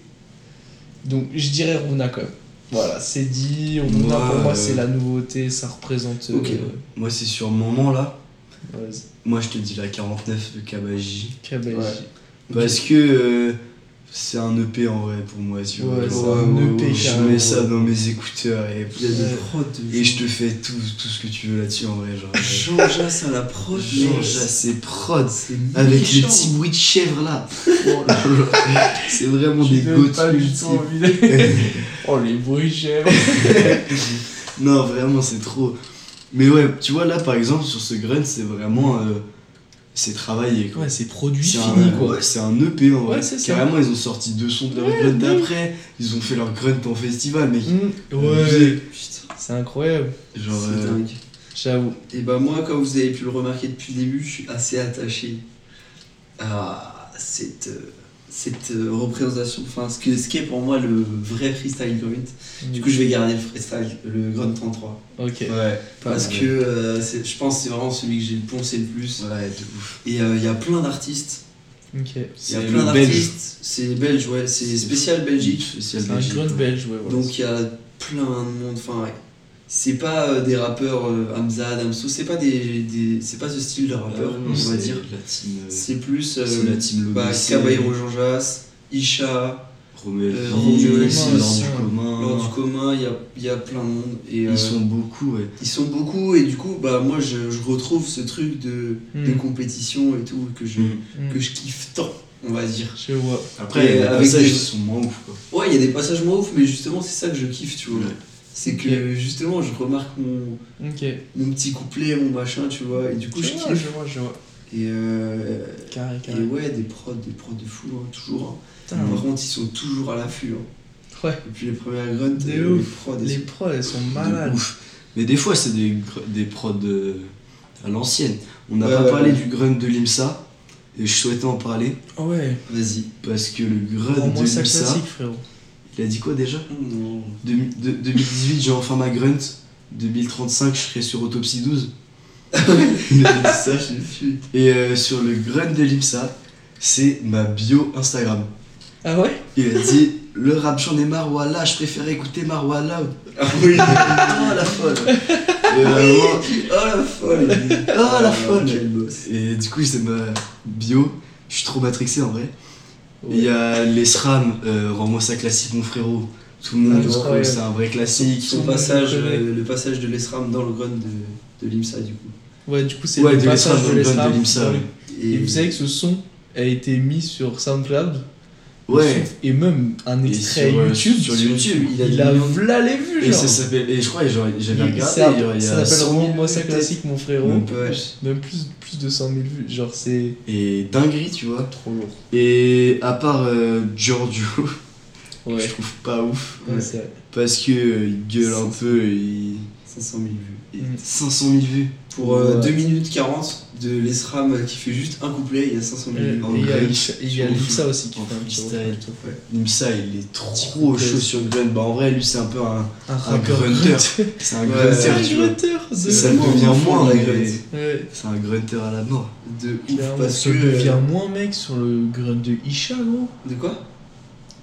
Donc je dirais Runa quand même. Voilà, c'est dit. Runa pour moi euh, c'est la nouveauté, ça représente. Ok. euh, Moi c'est sur moment là. vas-y, Moi je te dis la 49 de Kabaji. Kabaji. Ouais. Parce que euh, c'est un EP en vrai pour moi, tu vois. Ouais, c'est un EP je carrément. mets ça dans mes écouteurs et, Il y a des Ouais. prods de et je te fais tout, tout ce que tu veux là-dessus en vrai. Genre, Jean Jass à la prod. Jean Jass et prod C'est avec les méchant. petits bruits de chèvre là. Oh là là. c'est vraiment des pas du tout de- Oh les bruits chèvres. Non, vraiment, c'est trop. Mais ouais, tu vois, là par exemple, sur ce grunt, c'est vraiment. euh, c'est travaillé quoi. Ouais, c'est produit C'est fini un, quoi. ouais, c'est un EP en vrai. Ouais, c'est ça. Carrément, ils ont sorti deux sons de leur Ouais, grunt oui. d'après. Ils ont fait leur grunt en festival, mec. Mm, Abusé. Ouais, Putain, c'est incroyable. Genre. c'est euh, dingue. J'avoue. Et bah moi, comme vous avez pu le remarquer depuis le début, je suis assez attaché à cette, euh, cette euh, représentation, enfin ce, que, ce qui est pour moi le vrai freestyle grunt. Du coup, je vais garder le freestyle, le grunt 33. Ok. Ouais, Parce que euh, je pense que c'est vraiment celui que j'ai poncé le plus. ouais, de ouf. Et euh, il y a plein d'artistes. Ok. Il y C'est a plein d'artistes. C'est belge, ouais. C'est spécial Belgique. C'est un grunt belge, ouais. voilà. Donc il y a plein de monde. Enfin, ouais. C'est pas euh, des rappeurs euh, Hamza, Damso, c'est pas des, des- c'est pas ce style de rappeur, Ah, non, on va c'est dire. La team. euh, C'est plus euh, c'est la team bah, Lobby, Caballero Jean Jass, Isha, commun. Lors du commun, il y a, il y a plein de monde. Et, euh, Ils sont beaucoup, ouais. ils sont beaucoup et du coup, bah, moi je, je retrouve ce truc de, de Mm. compétition et tout que je, Mm. que je kiffe tant, on va dire. Je vois. Après, les avec passages des- ils sont moins ouf, quoi. Ouais, il y a des passages moins ouf, mais justement, c'est ça que je kiffe, tu vois. Ouais. C'est que justement, je remarque mon, mon petit couplet, mon machin, tu vois, et du coup, je Je vois, kiffe. je vois, je vois. Et, euh, Carré, et carré. ouais, des prods, des prods de fou, hein, toujours. hein. Par contre, ils sont toujours à l'affût. hein. Ouais. Depuis les premières grunts, euh, les prods, elles Les sont- prods, elles sont De malades. ouf. Mais des fois, c'est des, des prods euh, à l'ancienne. On n'a pas parlé du grunt de l'IMSA, et je souhaitais en parler, Ah ouais. Vas-y. parce que le grunt de l'IMSA, classique, frérot. Il a dit quoi déjà Non. Demi- de- 2018, j'ai enfin ma grunt. 2035, je serai sur Autopsie 12. Il a dit ça, vu. Et euh, sur le grunt de l'IMSA, c'est ma bio Instagram. Ah ouais? Il a dit le rap j'en ai marre, voilà, je préfère écouter Marwa Loud. Ah oui, Oh la folle Et vraiment, oh la folle Oh la folle Quel boss Et du coup, c'est ma bio. Je suis trop matrixé en vrai. Il y a les SRAM, euh, Rends-moi ça classique, mon frérot. Tout le monde Ah, trouve incroyable. que c'est un vrai classique. Son passage, euh, le passage de l'ESRAM dans le grunt de, de l'IMSA du coup. Ouais, du coup, c'est Ouais, le de passage l'ESRAM dans de le gun l'ESRAM. de l'IMSA. dans ouais. les- Et vous savez que ce son a été mis sur SoundCloud. Ouais. Et même un extrait sur, euh, YouTube. sur YouTube, il a Il a v'là les vues, Et genre. ça s'appelle. Et je crois, j'avais regardé, ça- ça s'appelle 100 000 Rends-moi ça classique, mon frérot. Même plus, plus de 100 000 vues. Genre, c'est Et dinguerie, tu vois. trop lourd. Et à part euh, Giorgio, que je trouve pas ouf. ouais. Parce que euh, il gueule un peu et il. 500 000 vues. et Mm. 500 000 vues. Pour euh, Ouais. 2 minutes 40 de l'ESRAM qui fait juste un couplet, il y a 500 000 Et il y a vrai, Lipsa- il y a en Lipsa free- aussi qui en fait un petit. Nimsa, il est trop chaud sur Gun. Bah en vrai, lui, c'est un peu un. Un grunter. grunt. C'est un grunter, Ça devient moins, la grunt. C'est un grunter à la mort. De ouf, parce ça que. devient euh, moins mec sur le grunt de Isha, gros. De quoi?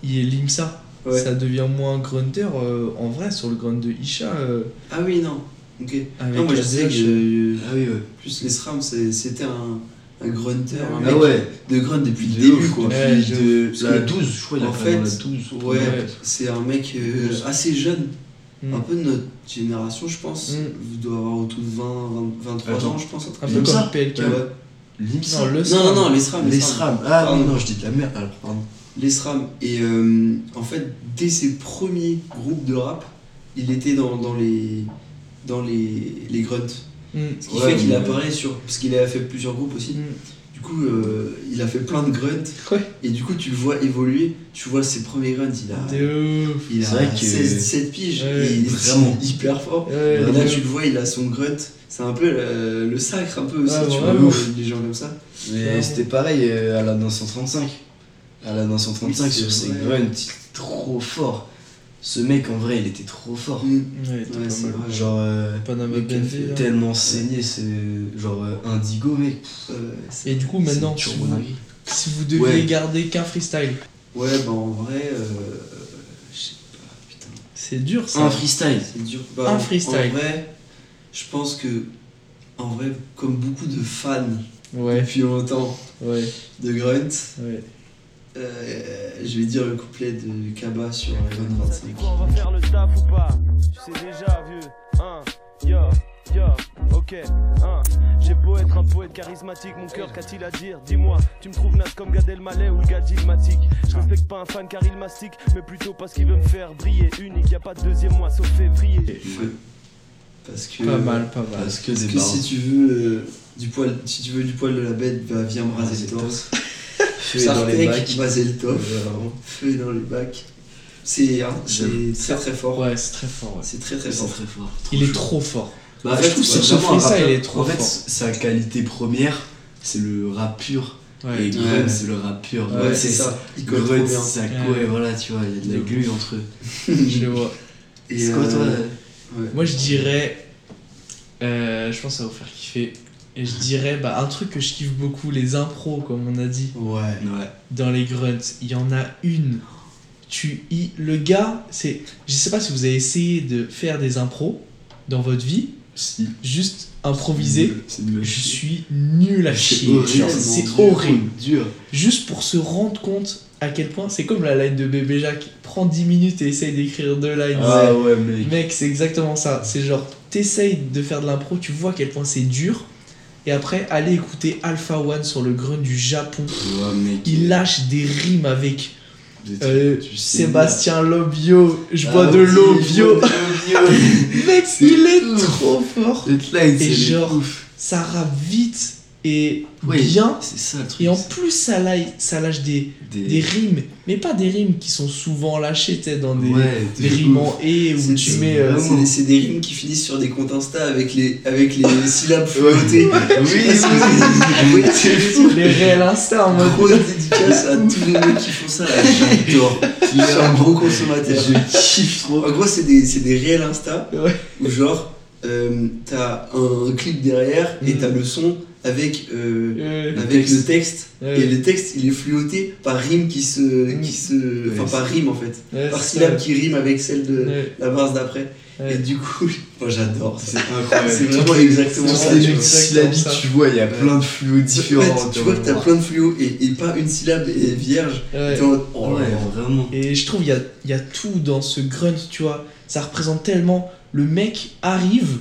Il est Limsa. Ouais. Ça devient moins grunter euh, en vrai sur le grunt de Isha. euh, Ah oui, non. Ok. avec non, moi je la disais que euh, Ah oui, ouais. plus l'ESRAM, c'est- c'était un, un grunter, un Ah mec ouais. de grunt depuis le début, ouf, quoi. Ouais, Depuis de Parce la que, 12, je crois, il a en fait dans la fait, 12. Ouais, Ouais. c'est un mec euh, assez jeune, Mm. un peu de notre génération, je pense. Mm. Il doit avoir autour de 20, 20 23 Attends. ans, je pense. un Un comme peu comme PLK. ça. Limsa. Non, le Non, non, non, l'ESRAM. Les SRAM. Ah Pardon. non, je dis de la merde. Alors, pardon. L'ESRAM. Et euh, en fait, dès ses premiers groupes de rap, il était dans, dans les, dans les, les grunts. Mm. Ce qui Ouais, fait qu'il mais- apparaît sur. Parce qu'il a fait plusieurs groupes aussi. Mm. Du coup, euh, il a fait plein de grunts. Ouais. Et du coup, tu le vois évoluer. Tu vois ses premiers grunts, il a, De il a C'est vrai que- 16, 17 piges. Ouais. et il est Vraiment. hyper fort. Ouais, Et là, tu le vois, il a son grunt. C'est un peu le, le sacre, un peu aussi, Ouais, tu vois, les gens comme ça. Mais c'était pareil euh, à la 935. À la 935 Oui, sur c'est ses grunts, il était trop fort. Ce mec en vrai, il était trop fort. Mm. Ouais, pas mal. Genre, euh, Panama là. tellement saigné, c'est genre euh, Indigo, mec. Euh, Et du coup, maintenant, si vous, si vous deviez Ouais. garder qu'un freestyle, Ouais, bah en vrai, euh, je sais pas, putain. c'est dur ça. Un freestyle. C'est dur. Bah, Un en- freestyle. En vrai, je pense que, en vrai, comme beaucoup de fans Ouais, depuis longtemps ouais, de Grunt, ouais. Euh, je vais dire le couplet de Kaba sur Evan 25. Quoi, on va faire le taf ou pas Tu sais déjà, vieux. Hein, yo, yo, ok, hein. J'ai beau être un poète charismatique, mon cœur qu'a-t-il à dire? Dis-moi, tu me trouves naze comme Gad Elmaleh ou le gars d'Ilmatic Je respecte pas un fan car il mastique, mais plutôt parce qu'il veut me faire briller. Unique, y a pas de deuxième mois sauf février. Parce que, Pas mal, pas mal. Parce que Parce des que si tu veux euh, du poil, si tu veux du poil de la bête, bah viens me raser le torse. Feu dans les bacs. Ouais, vraiment. Feu dans les bacs. C'est hein, très très fort. Ouais, c'est très fort. ouais. C'est très très fort. très fort. Il est trop fort. Bah, En je fait, trouve c'est vraiment un freestyle, rappeur- il est trop En fait, sa qualité première, c'est le rap pur. Ouais. Et Grunt, Ouais. c'est le rap pur. Ouais, Ouais, c'est ça. Il ça Ouais. voilà, tu vois, il y a de la glu entre eux. Je le vois. Et, C'est quoi, euh, toi ouais. Moi, je dirais. euh, je pense que ça va vous faire kiffer. Et je dirais bah, un truc que je kiffe beaucoup, les impros, comme on a dit, Ouais. Ouais. dans les grunts. Il y en a une. Tu y... Le gars, c'est. Je sais pas si vous avez essayé de faire des impros dans votre vie, Si. juste improviser. Je suis nul à C'est chier. C'est horrible. Dur. Juste pour se rendre compte à quel point. C'est comme la line de bébé Jacques. Prends 10 minutes et essaye d'écrire deux lines. Ah ouais, mec. Mec, c'est exactement ça. C'est genre, t'essayes de faire de l'impro, tu vois à quel point c'est dur. Et après, allez écouter Alpha One sur le grunt du Japon. Il lâche des rimes avec euh, Sébastien Lobio. Je Ah, bois je bois de l'eau bio. Mec, il est trop fort. Et genre. Ça rappe vite et Oui, bien. C'est ça le truc. Et en plus, ça lâche, ça lâche des, des, des rimes. Mais pas des rimes qui sont souvent lâchées, tu dans des, Ouais, des de rimes en et où tu mets. euh, C'est des- rimes qui finissent sur des comptes Insta avec les, avec les syllabes flottées. Oui, oui, c'est les réels Insta en mode. Gros dédicace à tous les mecs qui font ça j'adore. Je suis un gros consommateur. Je kiffe trop. En gros, c'est des, c'est des réels Insta Ouais. où, genre, euh, t'as un clip derrière et Mm. t'as le son avec, euh, avec texte. le texte. Ouais. Et le texte, il est fluoté par rime qui se. Mm. Qui se enfin, Ouais, par rime en fait. ouais, Par c'est syllabe qui rime avec celle de Ouais, la base d'après. ouais. Et du coup, moi j'adore. C'est incroyable. C'est vraiment exactement ça. vois. multisyllabiques, ça. tu vois, il y a Ouais. plein de fluos différents. Tu vois que t'as plein de fluos et, et pas une syllabe est vierge. Ouais. T'es en mode, oh vraiment. Et je trouve il y a, il y a tout dans ce grunt, tu vois. Ça représente tellement. Le mec arrive.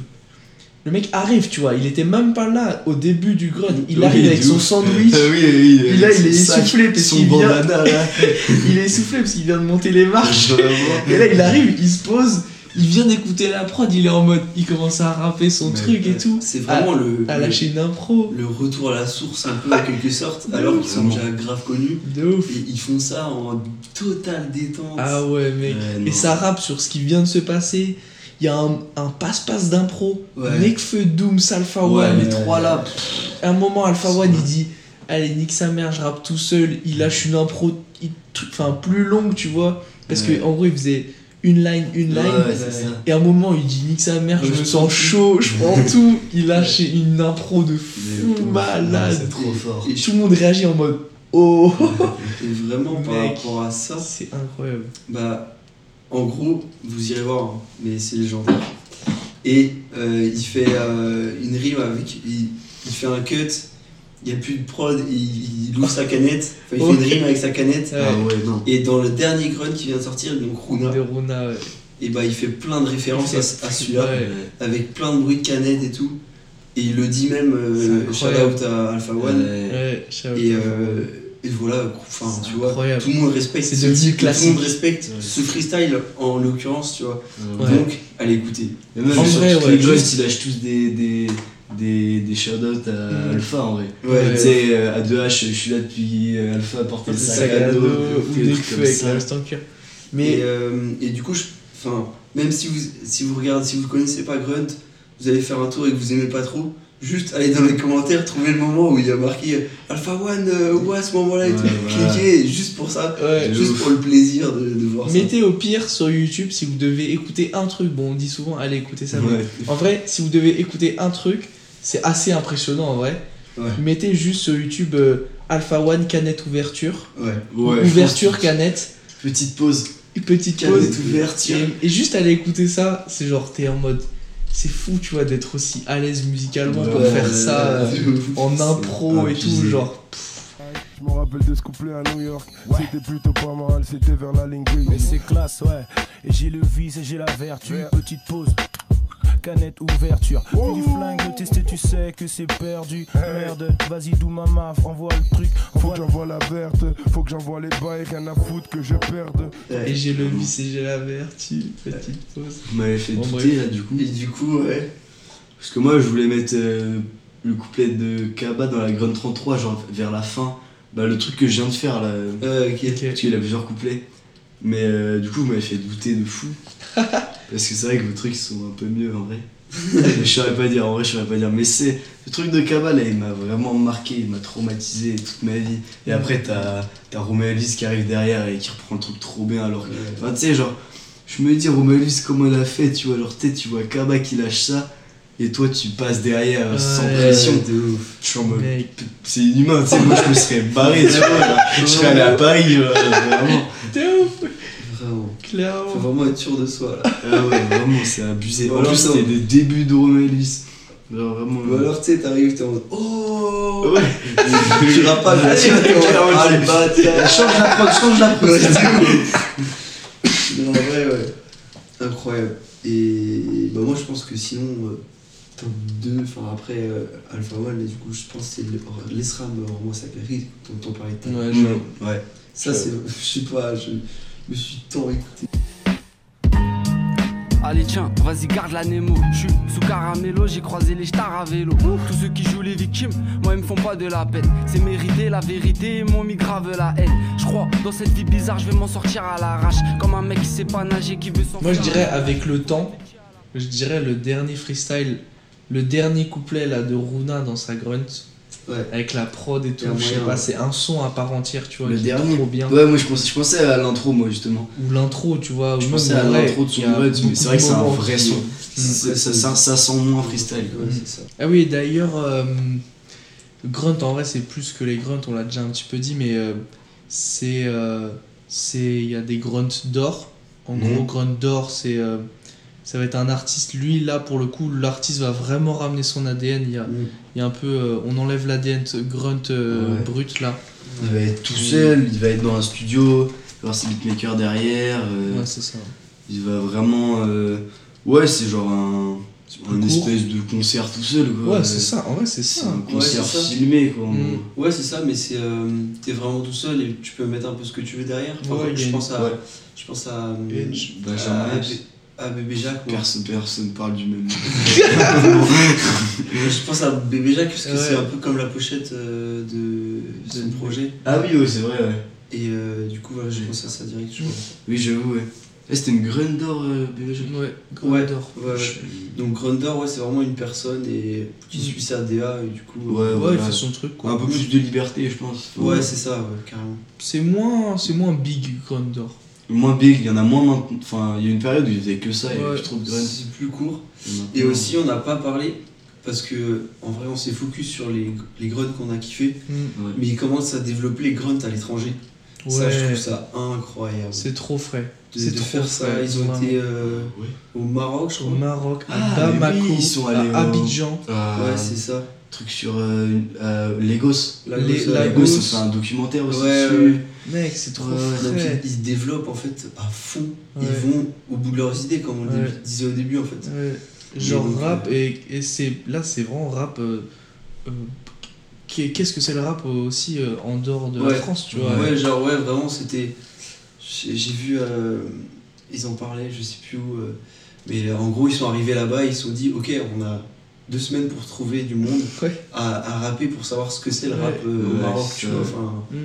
Le mec arrive, tu vois. Il était même pas là au début du grunt. Il Oui, arrive avec son ouf. sandwich. Ah oui, oui, Et là, il est essoufflé parce qu'il vient- bandana, il est essoufflé parce qu'il vient de monter les marches. Et là, il arrive, il se pose. Il vient d'écouter la prod. Il est en mode. Il commence à rapper son Mais, truc et tout. C'est vraiment le, À le, lâcher retour à la source un peu en quelque sorte, alors qu'ils sont déjà grave connus. De ouf. Et ils font ça en totale détente. Ah ouais, mec. Ouais, Et ça rappe sur ce qui vient de se passer. Il y a un, passe-passe d'impro. Ouais. Nekfeu, Dooms, Alpha Ouais, One. les trois là. À un moment, Alpha One, il dit Allez, nique sa mère, je rappe tout seul. Il lâche une impro enfin, plus longue, tu vois. Parce Ouais. que en gros, il faisait une line, une line. Ouais. Et à un moment, il dit Nique sa mère, je Ouais, me sens chaud, je prends tout. Il lâche une impro de fou malade. C'est trop fort. Et, Tout le monde réagit en mode Oh et vraiment par Mec. rapport à ça, C'est incroyable. bah en gros, vous irez voir, hein, mais c'est légendaire. Et euh, il fait euh, une rime avec. Il, il fait un cut, il n'y a plus de prod, il, il ouvre sa canette, enfin, il fait une rime avec sa canette. Ah ouais, non. Et dans le dernier grunt qui vient de sortir, donc Runa, De Runa, ouais. et bah il fait plein de références à, à celui-là, Ouais. avec plein de bruit de canette et tout. Et il le dit même, euh, shout out à Alpha One. Et, et voilà, enfin, tu vois, incroyable. tout le monde respecte C'est ce devenu type, Tout le monde respecte Ouais. ce freestyle en l'occurrence, tu vois. Ouais. Donc, allez écouter. Et même En sur vrai, ouais, les juste- ils lâchent tous des, des, des, des shout-outs à Mm. Alpha en vrai. Ouais, Tu sais, euh, à 2H, je suis là depuis euh, Alpha, porter le sac, à dos, ou des trucs comme avec ça. Mais et, euh, et du coup, je, même si vous, si vous regardez, si vous connaissez pas Grunt, vous allez faire un tour et que vous aimez pas trop, juste allez dans les commentaires, trouver le moment où il y a marqué euh, Alpha One, euh, où à ce moment-là et Ouais, tout, voilà. cliquez juste pour ça, ouais, juste ouf. pour le plaisir de, de voir ça. mettez au pire sur YouTube si vous devez écouter un truc. Bon, on dit souvent allez écouter ça. Ouais. En vrai, si vous devez écouter un truc, c'est assez impressionnant en vrai. Ouais. Mettez juste sur YouTube euh, Alpha One canette ouverture. Ouais. Ouais, ouverture canette. Petite pause. Une petite Canette pause. ouverture. Et, et juste aller écouter ça, c'est genre t'es en mode. C'est fou, tu vois, d'être aussi à l'aise musicalement pour Ouais, faire ouais, ça euh, en impro et tout. Genre, Je me rappelle de ce couplet à New York. C'était plutôt pas mal, c'était vers la ligne. Mais c'est classe, ouais. Et j'ai le vice et j'ai la vertu. Petite pause. Canette ouverture. Puis du flingue, le tester, tu sais que c'est perdu. Merde, vas-y, d'où ma maf, envoie le truc. Faut que j'envoie la verte, faut que j'envoie les bails, rien à foutre que je perde. Et j'ai le vice et j'ai la vertu. Petite pause. Vous m'avez fait Bon, douter là du coup. Et du coup, ouais. Parce que moi je voulais mettre euh, le couplet de Kaba dans la Grunt 33, genre vers la fin. Bah le truc que je viens de faire là. Euh, ok. Ok. Parce qu'il a plusieurs couplets. Mais euh, du coup, vous m'avez fait douter de fou. Parce que c'est vrai que vos trucs sont un peu mieux en vrai. Je saurais pas dire, en vrai, je saurais pas dire. Mais c'est. Le truc de Cabal, là, il m'a vraiment marqué, il m'a traumatisé toute ma vie. Et après, t'as t'as Romain Elvis qui arrive derrière et qui reprend le truc trop bien. Alors que. Enfin, tu sais, genre, je me dis, Elvis, comment il a fait, tu vois. Alors, tu vois Kaba qui lâche ça. Et toi, tu passes derrière sans pression. de ouf. Je suis en mode. Mec, C'est inhumain, tu sais. Moi, je me serais barré, tu vois. Je serais allé à Paris, genre, vraiment. t'es ouf, Vraiment. Faut clairement. vraiment être sûr de soi là. Ah ouais, vraiment, c'est abusé. Ou En alors, plus, c'était les débuts de Romain Elvis. Genre, vraiment. Ou alors, tu sais, t'arrives, t'es en mode Oh Ouais. Tu rappes pas, mais tu mode Ah le bâtard Change la prod, change la prod. Non, en vrai, ouais. Incroyable. Et bah, moi, je pense que sinon, euh, top 2, enfin après euh, Alpha One, et du coup, je pense que c'est le- l'ESRAM Roman Sacré dont on parlait tout à l'heure. Ouais, Ouais. Ça, c'est. Je sais pas, je me suis tant écouté. Allez tiens, vas-y garde la Nemo. Je suis sous caramello, j'ai croisé les stars à vélo. Tous ceux qui jouent les victimes, moi ils me font pas de la peine. C'est mérité la vérité, ils m'ont mis grave la haine. Je crois, dans cette vie bizarre, je vais m'en sortir à l'arrache. Comme un mec qui sait pas nager, qui veut s'en Moi je dirais avec le temps, je dirais le dernier freestyle, le dernier couplet là de Runa dans sa grunt, Ouais. avec la prod et tout, je sais pas, c'est un son à part entière, tu vois, Le qui est dernier. trop bien. Ouais, moi je pensais, je pensais à l'intro, moi justement. Ou l'intro, tu vois, Je pensais à l'intro de son mode, mais c'est vrai que c'est un vrai son. Ça, ça, ça sent moins freestyle. Ouais, c'est ça. Ah oui, d'ailleurs, euh, Grunt, en vrai, c'est plus que les grunts, on l'a déjà un petit peu dit, mais euh, c'est. euh, c'est Il y a des grunts d'or. En Mhm. gros, grunt d'or, c'est. Ça va être un artiste. Lui, là, pour le coup, l'artiste va vraiment ramener son ADN. Il y a, Mm. il y a un peu. euh, on enlève l'ADN grunt euh, Ouais. brut, là. Il va être tout seul, il va être dans un studio, il va avoir ses beatmakers derrière. euh, Ouais, c'est ça. il va vraiment. euh, Ouais, c'est genre un. Un espèce de concert tout seul quoi. Ouais, c'est ça. En vrai, c'est C'est ça. un concert c'est ça. filmé quoi. Mm. Ouais, c'est ça, mais c'est euh, t'es vraiment tout seul et tu peux mettre un peu ce que tu veux derrière. Enfin, Ouais, je, a pense une- à, ouais. je pense à. Edge, Benjamin à, à Bébé Jacques. Personne, personne parle du même. Je pense à Bébé Jacques parce que Ouais. c'est un peu comme la pochette euh, de son De- projet. ah oui, ouais, c'est vrai, ouais. Et euh, du coup, voilà, je pense à ça direct. je crois. Oui, j'avoue, ouais. Eh, c'était une graine d'or, euh, bébé Jacques. Ouais, d'or. Donc Grundor, ouais, c'est vraiment une personne et qui Mm. suit sa DA et du coup. Ouais, euh, Ouais, voilà. il fait son truc, quoi. Un peu plus de liberté, je pense. Ouais, c'est ça, ouais, carrément. C'est moins, c'est moins big grunt d'or. Moins big, il y en a moins maintenant. Enfin, il y a une période où il faisait que ça, il y avait Ouais. plus trop de graines. C'est plus court. Et aussi, on n'a pas parlé parce que en vrai, on s'est focus sur les, les grunts qu'on a kiffé, Mm. Ouais. mais ils commencent à développer les grunts à l'étranger. Ça, je trouve ça incroyable. c'est trop frais. de, c'est de trop faire ça. frais, Ils ont vraiment. été euh, Ouais. au Maroc, je Au crois. Maroc, à Ah, Bamako, oui, ils sont allés à au- Abidjan. Euh, Ouais, c'est ça. Truc sur euh, euh, Lagos. Lagos, gosse. ça fait un documentaire aussi Ouais, dessus. Mec, c'est trop Donc, ils, ils se développent en fait à fond. Ils vont au bout de leurs idées, comme on le disait au début en fait. Genre donc, rap, et, et c'est là, c'est vraiment rap. euh, euh, qu'est- Qu'est-ce que c'est le rap euh, aussi euh, en dehors de la. France, tu vois? Ouais, genre, ouais, vraiment, c'était. J'ai vu. euh, ils en parlaient, je sais plus où. euh, mais en gros, ils sont arrivés là-bas, ils se sont dit, ok, on a deux semaines pour trouver du monde Ouais. à, à rapper pour savoir ce que c'est le Ouais. rap euh, au Maroc, tu vois. Enfin, Mm.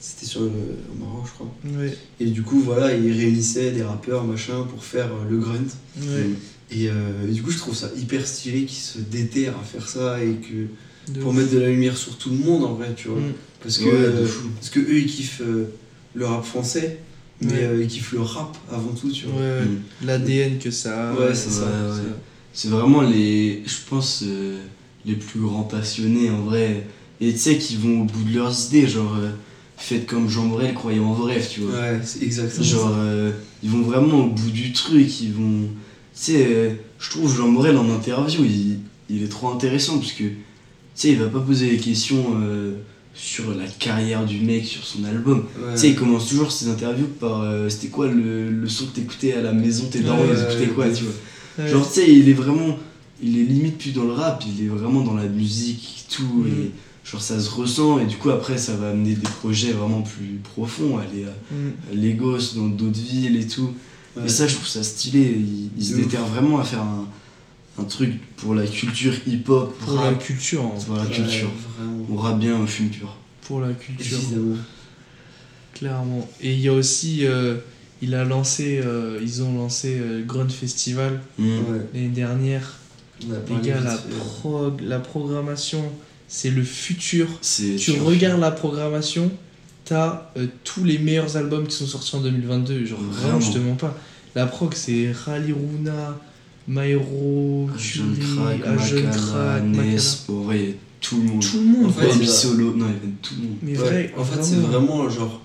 C'était sur le, au Maroc, je crois. Et du coup, voilà, ils réunissaient des rappeurs, machin, pour faire euh, le grunt. Et, euh, et du coup, je trouve ça hyper stylé qu'ils se déterrent à faire ça et que. De Pour ouf. mettre de la lumière sur tout le monde, en vrai, tu vois. Mm. Parce que. Ouais, euh. Parce que eux ils kiffent euh, le rap français, mais Ouais. euh, ils kiffent le rap avant tout, tu vois. ouais. Mm. l'ADN que ça a. Ouais, c'est ça. C'est vraiment les, je pense, euh, les plus grands passionnés en vrai. Et tu sais, qui vont au bout de leurs idées, genre, euh, faites comme Jean Brel, croyez en rêve, tu vois. Ouais, c'est exactement Genre, euh, ils vont vraiment au bout du truc, ils vont. Tu sais, euh, je trouve Jean Morel en interview, il, il est trop intéressant parce que, tu sais, il va pas poser des questions euh, sur la carrière du mec, sur son album. Ouais. Tu sais, il commence toujours ses interviews par c'était quoi le, le son que t'écoutais à la maison, tes Ouais, ils écoutaient quoi, tu vois. Genre, tu sais, il est vraiment. Il est limite plus dans le rap, il est vraiment dans la musique, tout. Mm. Et genre, ça se ressent, et du coup, après, ça va amener des projets vraiment plus profonds, aller à Mm. à Lagos, dans d'autres villes et tout. Ouais. Et ça, je trouve ça stylé. Il, il se De ouf. déterre vraiment à faire un, un truc pour la culture hip-hop, Pour la rap, culture, hein. pour la Ouais, culture. Vraiment. On rappe bien au fume pur. pour la culture, Évidemment. clairement. Et il y a aussi, euh, il a lancé, euh, ils ont lancé euh, Grunt Festival Mm. L'année dernière. Les gars, la, prog, la programmation, c'est le futur. Tu sûr. regardes la programmation, t'as euh, tous les meilleurs albums qui sont sortis en 2022. Genre, vraiment, Vraiment. je te mens pas. La prog, c'est Rally Runa, Maero, Jeune Crack, Ajeune Makala, Crack, Nes, Makala. bon, ouais, il y a tout le monde. Tout le monde, En fait, solo, non, il y avait tout le monde. Mais Ouais, vrai, en fait, c'est vraiment genre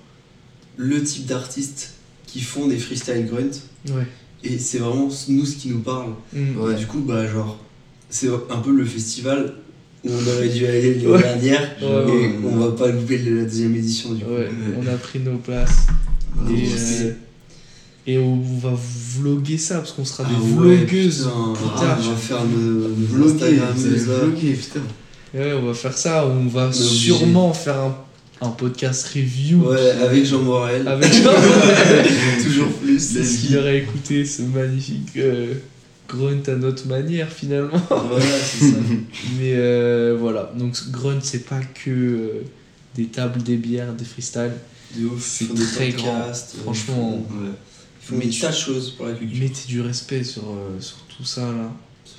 le type d'artistes qui font des freestyle grunt Ouais. et c'est vraiment nous ce qui nous parle. Mm. Et du coup, bah, genre, c'est un peu le festival où on aurait dû aller l'année Ouais. dernière Ouais, et ouais, on va pas louper la deuxième édition du coup. On a pris nos places. Ah, Et, euh, et on va vlogger ça parce qu'on sera des Ah vlogueuses. putain, je vais faire Vloguer, là. vlogué, putain. Ouais, on va faire ça. On va sûrement faire un, un podcast review. Ouais, avec Jean Morel. Avec Toujours plus. C'est ce qu'il aurait écouté ce magnifique euh, grunt à notre manière finalement. Voilà, c'est ça. Mais euh, voilà, donc grunt c'est pas que euh, des tables, des bières, des freestyles. De C'est ils font des très grand. euh, Franchement, Ouais. Ils font des tas de choses pour la culture. mettez du respect sur, euh, sur tout ça là.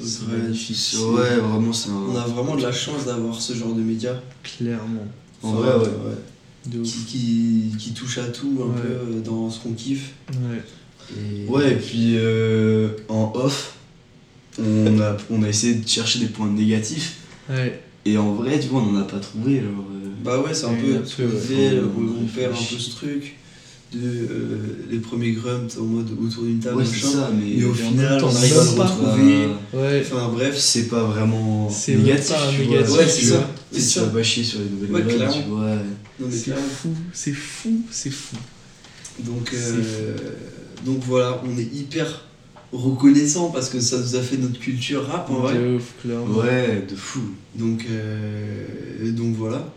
C'est magnifique. Ouais, vraiment, c'est un. On a vraiment de la chance d'avoir ce genre de médias. Clairement. En vrai, ouais. Ouf. Qui, qui, qui touche à tout un Ouais. peu euh, dans ce qu'on kiffe. Ouais. Et... Ouais, et puis euh, en off, on a, on a essayé de chercher des points négatifs. Ouais. Et en vrai, tu vois, on en a pas trouvé. Genre, euh, Bah ouais, c'est un peu où on perd un peu ce truc de euh, les premiers grumps en mode autour d'une table, ouais, ça, mais. Mais au en final, on c'est arrive à le pas- retrouver. Ouais. Enfin bref, c'est pas vraiment C'est négatif, pas tu négatif, vois. Ouais, c'est tu ça. vois. C'est ça. vas pas chier sur les nouvelles Ouais, tu vois. non C'est fou, c'est fou, c'est fou. Donc, euh, donc voilà, on est hyper reconnaissant parce que ça nous a fait notre culture rap en vrai. De ouf, clairement. Ouais, de fou. Donc, euh, donc voilà.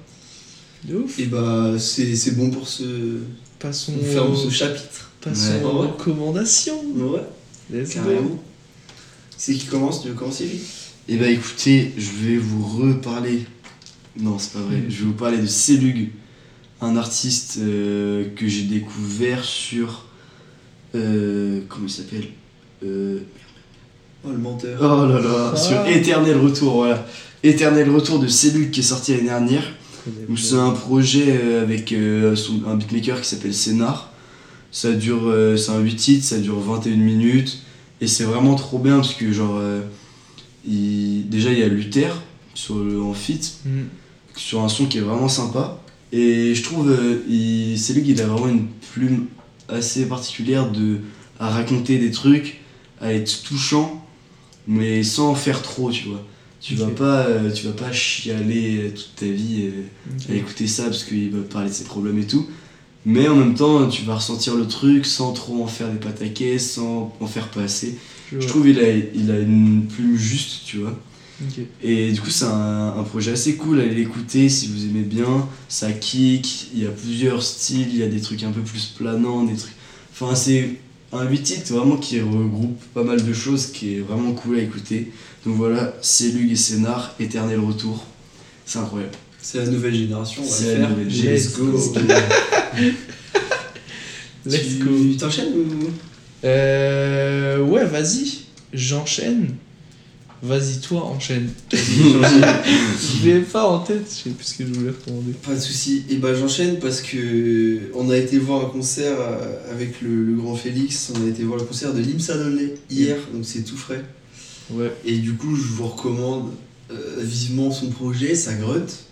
De ouf. Et bah c'est bon pour ce Passons, on ferme ce chapitre. passons Ouais. aux recommandations. Ouais, Let's carrément. C'est qui commence? Tu veux commencer lui Et bah écoutez, je vais vous reparler. Non, c'est pas vrai. Mm. Je vais vous parler de Célug, un artiste euh, que j'ai découvert sur. euh, comment il s'appelle? Euh, Oh le menteur. Oh là là, Ah. sur Éternel Retour, voilà. Éternel Retour de Cellule qui est sorti l'année dernière. C'est un projet euh, avec euh, un beatmaker qui s'appelle Scénar. Ça dure, euh, c'est un 8 titres, ça dure 21 minutes. Et c'est vraiment trop bien parce que genre, il- déjà il y a Luther sur le, en feat, Mm. sur un son qui est vraiment sympa. Et je trouve, il- c'est lui qui a vraiment une plume assez particulière de, à raconter des trucs, à être touchant, mais sans en faire trop, tu vois. Tu vas pas, euh, tu vas pas chialer euh, toute ta vie euh, à écouter ça parce qu'il va parler de ses problèmes et tout. Mais en même temps, tu vas ressentir le truc sans trop en faire des pataquès, sans en faire pas assez. Je trouve il a, il a une plume juste, tu vois. Et du coup, c'est un, un projet assez cool, allez l'écouter si vous aimez bien. Ça kick, il y a plusieurs styles, il y a des trucs un peu plus planants, des trucs. Enfin, c'est un 8 titres vraiment qui regroupe pas mal de choses, qui est vraiment cool à écouter. Donc voilà, c'est Lug et Scénar, Éternel Retour. C'est incroyable. C'est la nouvelle génération, on va C'est la faire. nouvelle Let's génération. go. Let's tu go. t'enchaînes ou Euh, ouais, vas-y, j'enchaîne. Vas-y, toi, enchaîne. Je l'ai pas en tête, je sais plus ce que je voulais recommander. Pas de soucis. Et bah j'enchaîne parce que on a été voir un concert euh, avec le, le grand Félix. On a été voir le concert de Limsa Donley hier, donc c'est tout frais. Ouais. Et du coup, je vous recommande euh, vivement son projet, sa grotte.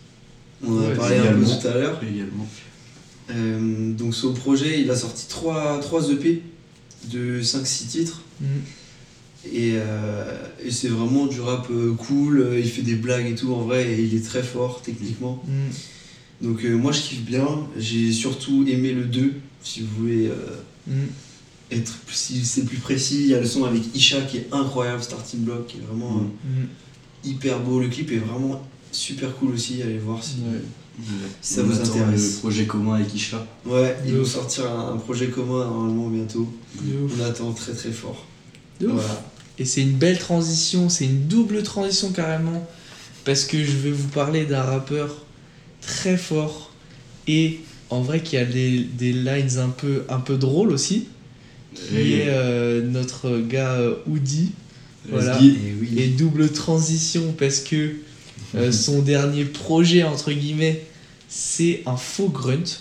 On en a Ouais, parlé un peu tout à l'heure. Également. Euh, donc son projet, il a sorti 3, 3 EP de 5-6 titres. Mm. Et, euh, et c'est vraiment du rap euh, cool, euh, il fait des blagues et tout en vrai, et il est très fort techniquement. Mm. Donc euh, moi je kiffe bien, j'ai surtout aimé le 2, si vous voulez euh, Mm. être si c'est plus précis, il y a le son avec Isha qui est incroyable, Starting Block qui est vraiment Mm. hyper beau, le clip est vraiment super cool aussi, allez voir si, Ouais. si ça On vous intéresse. le projet commun avec Isha. Ouais, ils vont sortir un, un projet commun normalement bientôt, on attend très très fort. De ouf. Voilà. Et c'est une belle transition, c'est une double transition carrément. Parce que je vais vous parler d'un rappeur très fort et en vrai qui a des, des lines un peu, un peu drôles aussi. Qui Et- est euh, notre gars euh, Oudi. Voilà. Et oui. Et double transition parce que euh, son dernier projet, entre guillemets, c'est un faux grunt.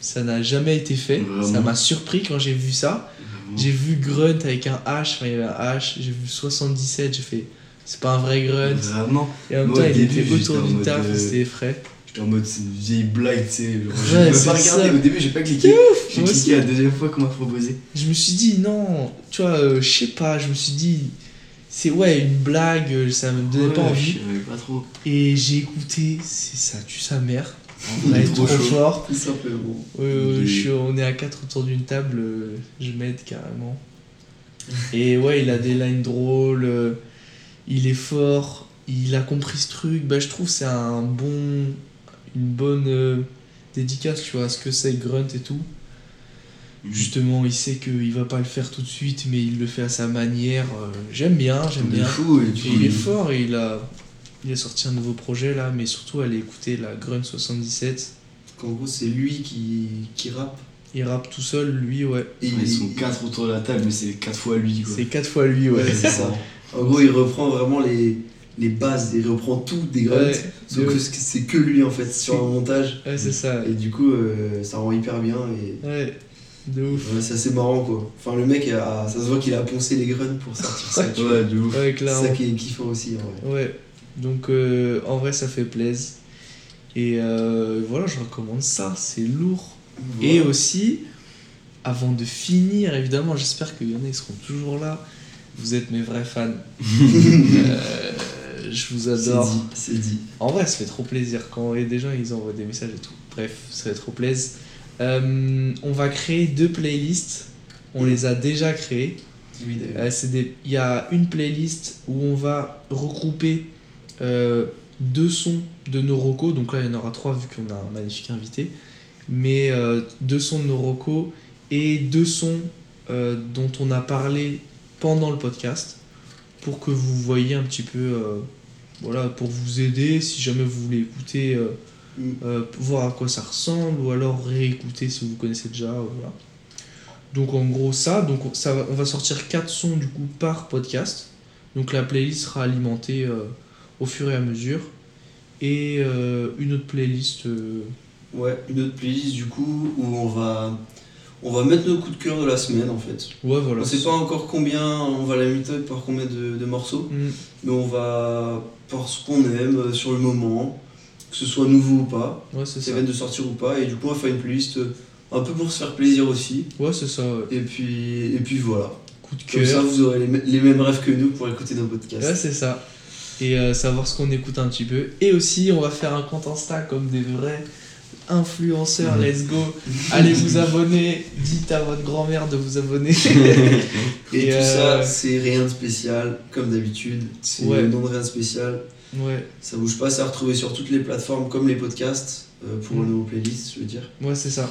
Ça n'a jamais été fait. Vraiment Ça m'a surpris quand j'ai vu ça. J'ai vu grunt avec un H, enfin il y avait un H, j'ai vu 77, j'ai fait c'est pas un vrai grunt. Vraiment. Et en même temps, il était autour du taf, euh, c'était frais. J'étais en mode c'est une vieille blague, tu sais. genre, Je Ouais, pas regardé au début, j'ai pas cliqué. J'ai cliqué aussi. la deuxième fois qu'on m'a proposé. Je me suis dit non, tu vois, euh, je sais pas, je me suis dit c'est ouais une blague, euh, ça me donnait pas envie. Pas trop. Et j'ai écouté, c'est ça tue sa mère. Vrai, est trop fort. Tout simplement. Je suis- on est à quatre autour d'une table, euh, je m'aide carrément. Et ouais, il a des lines drôles, euh, il est fort, il a compris ce truc. Bah, je trouve c'est un bon, une bonne euh, dédicace, tu vois, à ce que c'est Grunt et tout. Justement, il sait qu'il va pas le faire tout de suite, mais il le fait à sa manière. euh, j'aime bien, j'aime bien. fou. Et, il est fort et il a, il a sorti un nouveau projet là, mais surtout allez écouter la Grunt 77. En gros, c'est lui qui, qui rappe. Il rappe tout seul, lui, ouais. Et Ils il- sont quatre autour de la table, mais c'est quatre fois lui. Quoi. C'est quatre fois lui, ouais. Ouais, c'est ça. En gros, il reprend vraiment les, les bases, il reprend tout des grunts. Ouais, sauf que c'est que lui en fait sur un montage. Ouais, c'est ça. Et du coup, euh, ça rend hyper bien et Ouais, de ouf. ouais, c'est assez marrant quoi. Enfin, le mec, a- ça se voit qu'il a poncé les grunts pour sortir ça. Ouais, de ouf. Ouais, C'est ça qui est kiffant aussi en vrai. Ouais, Donc euh, en vrai, ça fait plaisir. Et euh, voilà, je recommande ça, c'est lourd. Et aussi, avant de finir, évidemment, j'espère qu'il y en a qui seront toujours là. Vous êtes mes vrais fans. Euh, je vous C'est adore. dit, c'est dit. En vrai, ça fait trop plaisir quand il y a des gens ils envoient des messages et tout. Bref, ça fait trop plaisir. Euh, on va créer deux playlists. On les a déjà créées. Oui, des- Il y a une playlist où on va regrouper euh, deux sons de nos recos. Donc là, il y en aura trois vu qu'on a un magnifique invité. Mais euh, deux sons de nos recos et deux sons euh, dont on a parlé pendant le podcast pour que vous voyez un petit peu, euh, voilà, pour vous aider si jamais vous voulez écouter, Mm. voir à quoi ça ressemble ou alors réécouter si vous connaissez déjà. voilà. Donc en gros ça, donc ça on va sortir quatre sons du coup par podcast. Donc la playlist sera alimentée euh, au fur et à mesure. Et euh, une autre playlist. euh, Ouais, une autre playlist du coup où on va, on va mettre nos coups de cœur de la semaine en fait. Ouais voilà. on sait pas encore combien, on va la méthode par combien de, de morceaux, Mm. mais on va par ce qu'on aime euh, sur le moment, que ce soit nouveau ou pas, Ouais c'est ça de sortir ou pas, et du coup on va faire une playlist un peu pour se faire plaisir aussi. Ouais c'est ça. ouais. Et puis, et puis voilà. Coup de Comme ça cœur. vous aurez les, les mêmes rêves que nous pour écouter nos podcasts. Ouais c'est ça. Et euh, savoir ce qu'on écoute un petit peu. Et aussi on va faire un compte Insta comme des vrais influenceurs. Mhm. Let's go. Allez vous abonner. Dites à votre grand-mère de vous abonner. Et, Et, tout euh, ça, c'est rien de spécial, comme d'habitude. C'est Ouais. le nom de rien de spécial. ouais. Ça bouge pas, c'est à retrouver sur toutes les plateformes comme les podcasts, euh, pour Mm. nos playlists, je veux dire. Ouais c'est ça.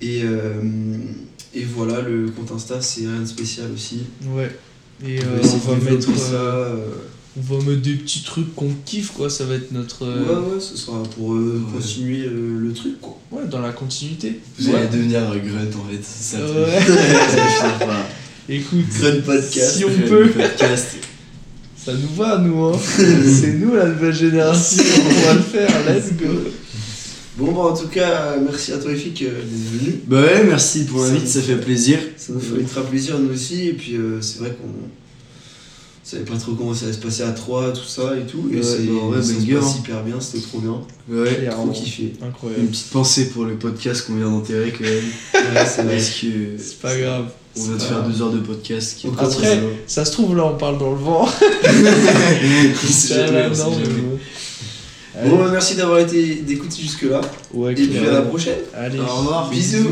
Et, euh, et voilà, le compte Insta, c'est rien de spécial aussi. Ouais. Et On euh, on va mettre. ça. On va mettre des petits trucs qu'on kiffe, quoi. Ça va être notre. euh, Ouais, ouais, ce sera pour euh, Ouais. continuer euh, le truc, quoi. ouais, dans la continuité. Vous Ouais. allez devenir un grunt en fait, c'est ça Ouais. par Écoute, Grunt podcast. si on peut, podcast. ça nous va, nous, hein. C'est nous la nouvelle génération. on va le faire, let's go. Bon, bah, en tout cas, merci à toi, Efik, d'être venu. Bah ouais, merci pour l'invite, ça fait- plaisir. Ça nous fait ultra plaisir, nous aussi. Et puis, euh, c'est vrai qu'on savait pas trop comment ça allait se passer à 3, tout ça et tout. Et Ouais, c'est, bah, ouais, ça se passe hein. hyper bien, c'était trop bien. Ouais, Trop kiffé. une Incroyable. petite pensée pour le podcast qu'on vient d'enterrer quand même. Ouais, c'est vrai. Parce que C'est pas grave. on vient de faire deux heures de podcast qui est Après, ça se trouve, là, on parle dans le vent. Bon. Bah, merci d'avoir été d'écouter jusque-là. Ouais, Et puis à la prochaine. Allez, Au revoir. Bisous.